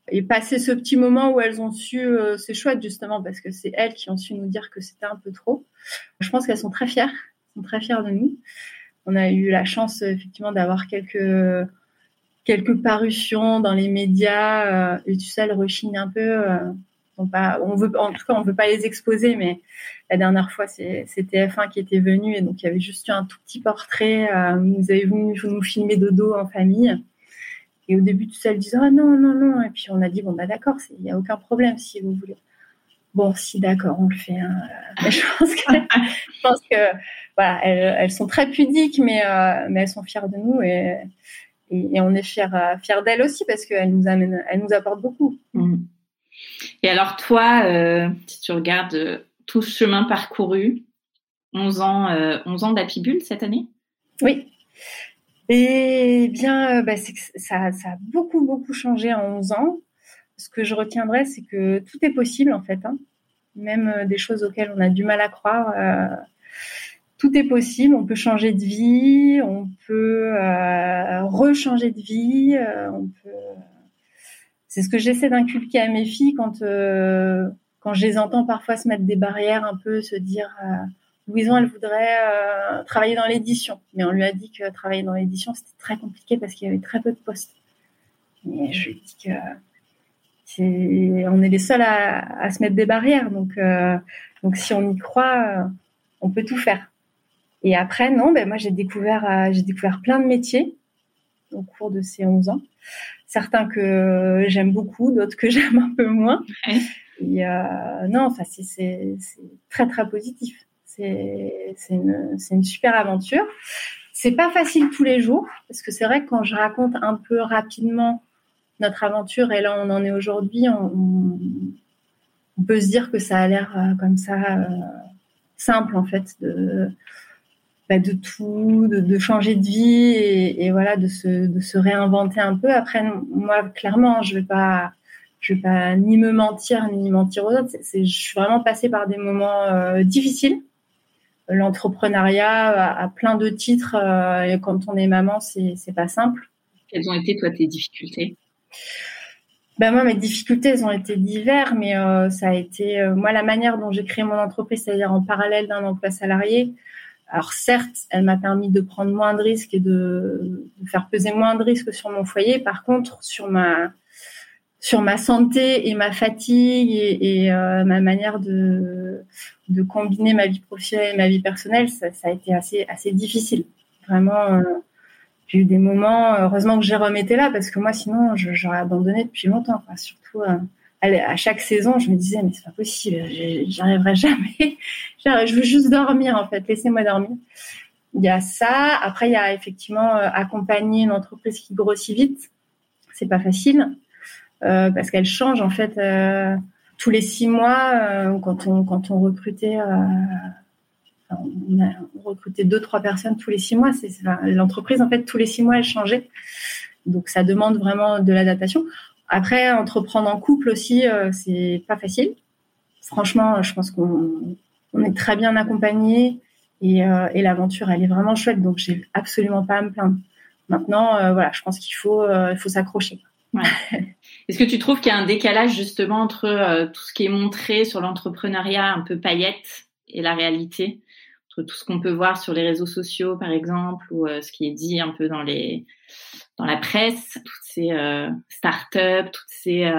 Speaker 3: Et passer ce petit moment où elles ont su, c'est chouette justement parce que c'est elles qui ont su nous dire que c'était un peu trop. Je pense qu'elles sont très fières très fiers de nous. On a eu la chance effectivement d'avoir quelques quelques parutions dans les médias. Euh, et tu sais, elles rechignent un peu. Euh, on, veut, en tout cas, on veut pas les exposer, mais la dernière fois, c'est TF1 qui était venu et donc il y avait juste un tout petit portrait. Euh, vous avez voulu nous filmer de dos en famille. Et au début, tout ça, elles disaient ah non non non. Et puis on a dit bon bah d'accord, il n'y a aucun problème si vous voulez. Bon, si d'accord, on le fait. Hein. je pense que, je pense que voilà, elles, elles, sont très pudiques, mais, euh, mais elles sont fières de nous et, et, et on est fiers, euh, fiers d'elles aussi parce qu'elles nous amènent, elles nous apportent beaucoup.
Speaker 4: Mmh. Et alors toi, euh, si tu regardes tout ce chemin parcouru, 11 ans, euh, 11 ans d'Apibule cette année?
Speaker 3: Oui. Et bien, bah, que ça, ça a beaucoup, beaucoup changé en 11 ans. Ce que je retiendrai, c'est que tout est possible en fait. Hein. Même des choses auxquelles on a du mal à croire tout est possible. On peut changer de vie, on peut euh, rechanger de vie, euh, on peut. C'est ce que j'essaie d'inculquer à mes filles quand euh, quand je les entends parfois se mettre des barrières, un peu se dire. Euh, Louison, elle voudrait euh, travailler dans l'édition, mais on lui a dit que travailler dans l'édition c'était très compliqué parce qu'il y avait très peu de postes. Et je lui ai dit que c'est, on est les seuls à, à, se mettre des barrières, donc euh, donc si on y croit, on peut tout faire. Et après, non, ben moi j'ai découvert, euh, j'ai découvert plein de métiers au cours de ces 11 ans. Certains que j'aime beaucoup, d'autres que j'aime un peu moins.
Speaker 4: Ouais.
Speaker 3: Et euh, non, enfin c'est très très positif. C'est une, une super aventure. C'est pas facile tous les jours parce que c'est vrai que quand je raconte un peu rapidement notre aventure et là on en est aujourd'hui, on, peut se dire que ça a l'air euh, comme ça euh, simple en fait de bah, tout, de, changer de vie et, voilà, de se, réinventer un peu. Après, moi, clairement, je vais pas, je vais pas ni me mentir ni mentir aux autres. Je suis vraiment passée par des moments euh, difficiles. L'entrepreneuriat à, à, plein de titres, et quand on est maman, c'est pas simple.
Speaker 4: Quelles ont été toi tes difficultés?
Speaker 3: Ben moi, mes difficultés, elles ont été diverses, mais euh, ça a été, euh, moi, la manière dont j'ai créé mon entreprise, c'est-à-dire en parallèle d'un emploi salarié, alors certes, elle m'a permis de prendre moins de risques et de, faire peser moins de risques sur mon foyer. Par contre, sur ma sur ma santé et ma fatigue et, euh, ma manière de, de combiner ma vie professionnelle et ma vie personnelle, ça, ça a été assez assez difficile. Vraiment, j'ai eu des moments. Heureusement que Jérôme était là parce que moi, sinon, j'aurais abandonné depuis longtemps. Surtout. Euh, à chaque saison, je me disais, mais c'est pas possible, j'arriverai jamais. je veux juste dormir, en fait, laissez-moi dormir. Il y a ça. Après, il y a effectivement euh, accompagner une entreprise qui grossit vite. C'est pas facile. parce qu'elle change en fait tous les six mois quand on quand on recrutait on a recruté deux trois personnes tous les six mois. C'est l'entreprise en fait tous les six mois elle changeait, donc ça demande vraiment de l'adaptation. Après entreprendre en couple aussi c'est pas facile. Franchement, je pense qu'on on est très bien accompagné et, et l'aventure elle est vraiment chouette donc j'ai absolument pas à me plaindre. Maintenant, euh, voilà, je pense qu'il faut, euh, il faut s'accrocher.
Speaker 4: Est-ce que tu trouves qu'il y a un décalage justement entre euh, tout ce qui est montré sur l'entrepreneuriat un peu paillette et la réalité? Tout ce qu'on peut voir sur les réseaux sociaux par exemple ou ce qui est dit un peu dans les dans la presse, toutes ces startups, toutes ces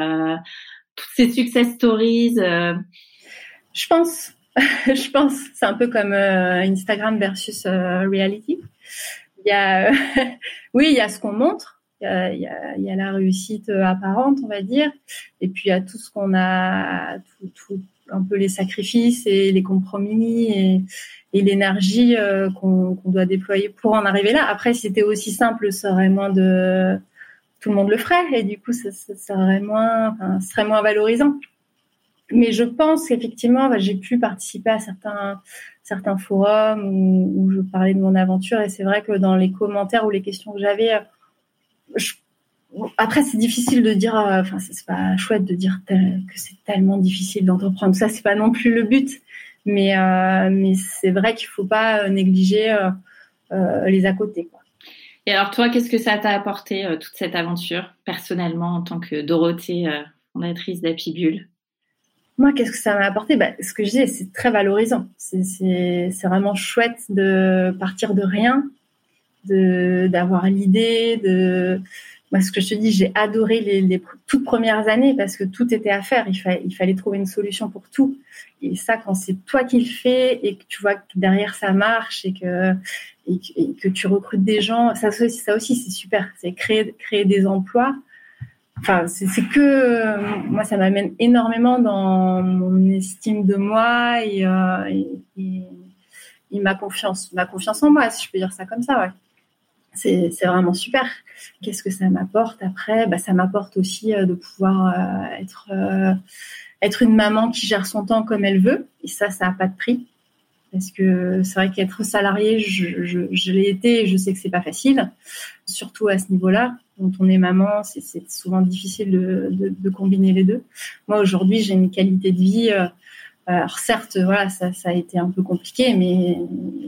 Speaker 4: toutes ces success stories.
Speaker 3: Je pense, je pense, c'est un peu comme Instagram versus reality il y a, oui, il y a ce qu'on montre. Il y, a, il, y a, la réussite euh, apparente, on va dire, et puis il y a tout ce qu'on a, tout, un peu les sacrifices et les compromis et, l'énergie euh, qu'on doit déployer pour en arriver là. Après, si c'était aussi simple, ça aurait moins de, tout le monde le ferait, et du coup, ça, serait moins, enfin, serait moins valorisant. Mais je pense qu'effectivement, bah, j'ai pu participer à certains certains forums où, je parlais de mon aventure et c'est vrai que dans les commentaires ou les questions que j'avais, après c'est difficile de dire, euh, enfin c'est pas chouette de dire que c'est tellement difficile d'entreprendre. Ça c'est pas non plus le but, mais euh, mais c'est vrai qu'il faut pas euh, négliger les à côté.
Speaker 4: Et alors toi, qu'est-ce que ça t'a apporté toute cette aventure personnellement en tant que Dorothée, fondatrice d'Apibule?
Speaker 3: Moi, qu'est-ce que ça m'a apporté? Bah, Ce que je dis, c'est très valorisant. C'est vraiment chouette de partir de rien, d'avoir l'idée, de... Moi, ce que je te dis, j'ai adoré les, toutes premières années parce que tout était à faire. Il, fallait, trouver une solution pour tout. Et ça, quand c'est toi qui le fais et que tu vois que derrière ça marche et que, que, tu recrutes des gens, ça, aussi, c'est super. C'est créer, créer des emplois enfin, c'est que euh, moi, ça m'amène énormément dans mon estime de moi et, euh, et, et, ma confiance, ma confiance en moi, si je peux dire ça comme ça, ouais. C'est vraiment super. Qu'est-ce que ça m'apporte après? Bah, Ça m'apporte aussi euh, de pouvoir euh, être, être une maman qui gère son temps comme elle veut. Et ça, ça n'a pas de prix. Parce que c'est vrai qu'être salarié, je, je, je l'ai été et je sais que c'est pas facile, surtout à ce niveau-là quand on est maman, c'est souvent difficile de, de, combiner les deux. Moi, aujourd'hui, j'ai une qualité de vie. Euh, alors certes, voilà, ça, ça, a été un peu compliqué, mais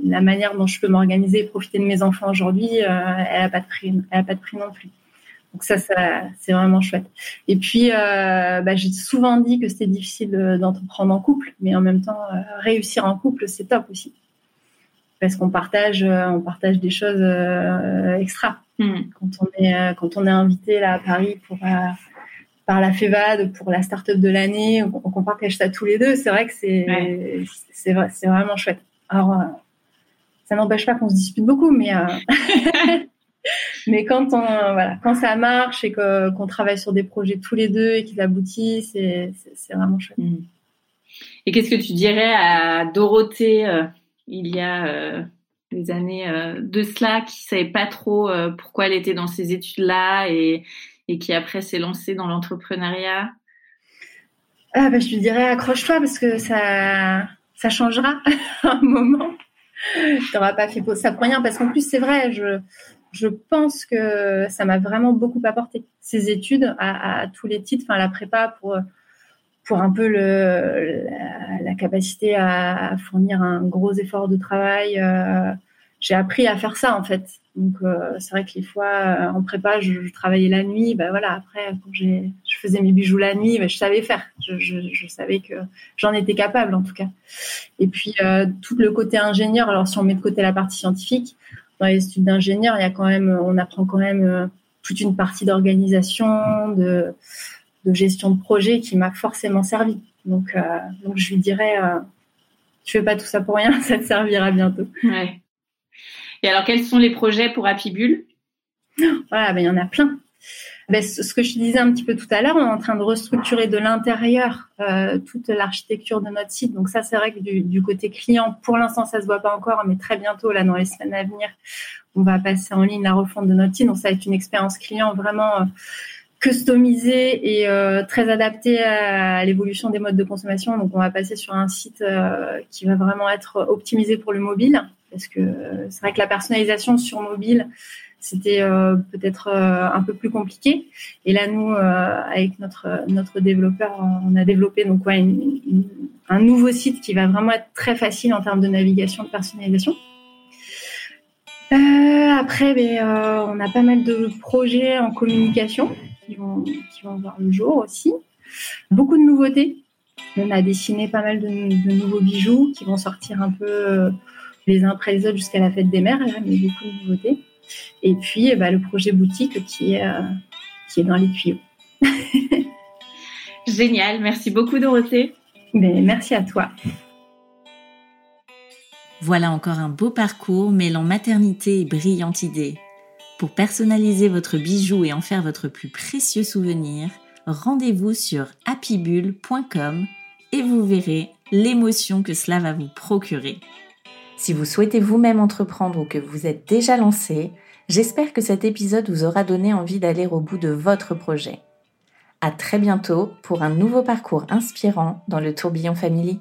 Speaker 3: la manière dont je peux m'organiser et profiter de mes enfants aujourd'hui, euh, elle a pas de prix, elle a pas de prix non plus. Donc ça, ça c'est vraiment chouette. Et puis, euh, bah, j'ai souvent dit que c'était difficile d'entreprendre en couple, mais en même temps, réussir en couple, c'est top aussi, parce qu'on partage, on partage des choses extra. Hmm. Quand on est euh, quand on est invité là à Paris pour euh, par la FEVAD pour la start-up de l'année, on, on partage ça tous les deux. C'est vrai que c'est c'est c'est vraiment chouette. Alors euh, ça n'empêche pas qu'on se dispute beaucoup, mais mais quand on voilà quand ça marche et qu'on travaille sur des projets tous les deux et qu'ils aboutissent, c'est c'est vraiment chouette. Hmm.
Speaker 4: Et qu'est-ce que tu dirais à Dorothée il y a des années euh, de cela, qui savait pas trop euh, pourquoi elle était dans ces études-là et, et qui après s'est lancée dans l'entrepreneuriat
Speaker 3: ah, bah, Je lui dirais accroche-toi parce que ça, ça changera un moment. Tu n'auras pas fait ça pour rien parce qu'en plus, c'est vrai, je, je pense que ça m'a vraiment beaucoup apporté. Ces études à, à tous les titres, enfin la prépa pour pour un peu le, la, capacité à, fournir un gros effort de travail. Euh, j'ai appris à faire ça en fait. Donc euh, c'est vrai que les fois euh, en prépa, je, travaillais la nuit. Ben voilà, après quand j'ai, je faisais mes bijoux la nuit, ben, je savais faire. Je, je, je savais que j'en étais capable en tout cas. Et puis tout le côté ingénieur. Alors si on met de côté la partie scientifique, dans les études d'ingénieur, il y a quand même, on apprend quand même toute une partie d'organisation, de de gestion de projet qui m'a forcément servi. Donc, euh, donc je lui dirais, euh, tu fais pas tout ça pour rien, ça te servira bientôt.
Speaker 4: Ouais. Et alors, quels sont les projets pour Happy Bull?
Speaker 3: Voilà, ben, il y en a plein. Ben, ce que je disais un petit peu tout à l'heure, on est en train de restructurer de l'intérieur euh, toute l'architecture de notre site. Donc ça, c'est vrai que du, du, côté client, pour l'instant, ça se voit pas encore, mais très bientôt, là, dans les semaines à venir, on va passer en ligne la refonte de notre site. Donc ça va être une expérience client vraiment customisé et euh, très adapté à l'évolution des modes de consommation. Donc, on va passer sur un site euh, qui va vraiment être optimisé pour le mobile, parce que c'est vrai que la personnalisation sur mobile, c'était euh, peut-être un peu plus compliqué. Et là, nous, avec notre notre développeur, on a développé donc un nouveau site qui va vraiment être très facile en termes de navigation, de personnalisation. après, ben, on a pas mal de projets en communication qui vont, qui vont voir le jour aussi. Beaucoup de nouveautés. On a dessiné pas mal de, nouveaux bijoux qui vont sortir un peu euh, les uns après les autres jusqu'à la fête des mères, là, mais beaucoup de nouveautés. Et puis, eh ben, le projet boutique qui est, euh, qui est dans les tuyaux.
Speaker 4: Génial, merci beaucoup Dorothée.
Speaker 3: Mais ben, merci à toi.
Speaker 2: Voilà encore un beau parcours mêlant maternité et brillante idée. Pour personnaliser votre bijou et en faire votre plus précieux souvenir, rendez-vous sur happybull.com et vous verrez l'émotion que cela va vous procurer. Si vous souhaitez vous-même entreprendre ou que vous êtes déjà lancé, j'espère que cet épisode vous aura donné envie d'aller au bout de votre projet. À très bientôt pour un nouveau parcours inspirant dans le tourbillon Family.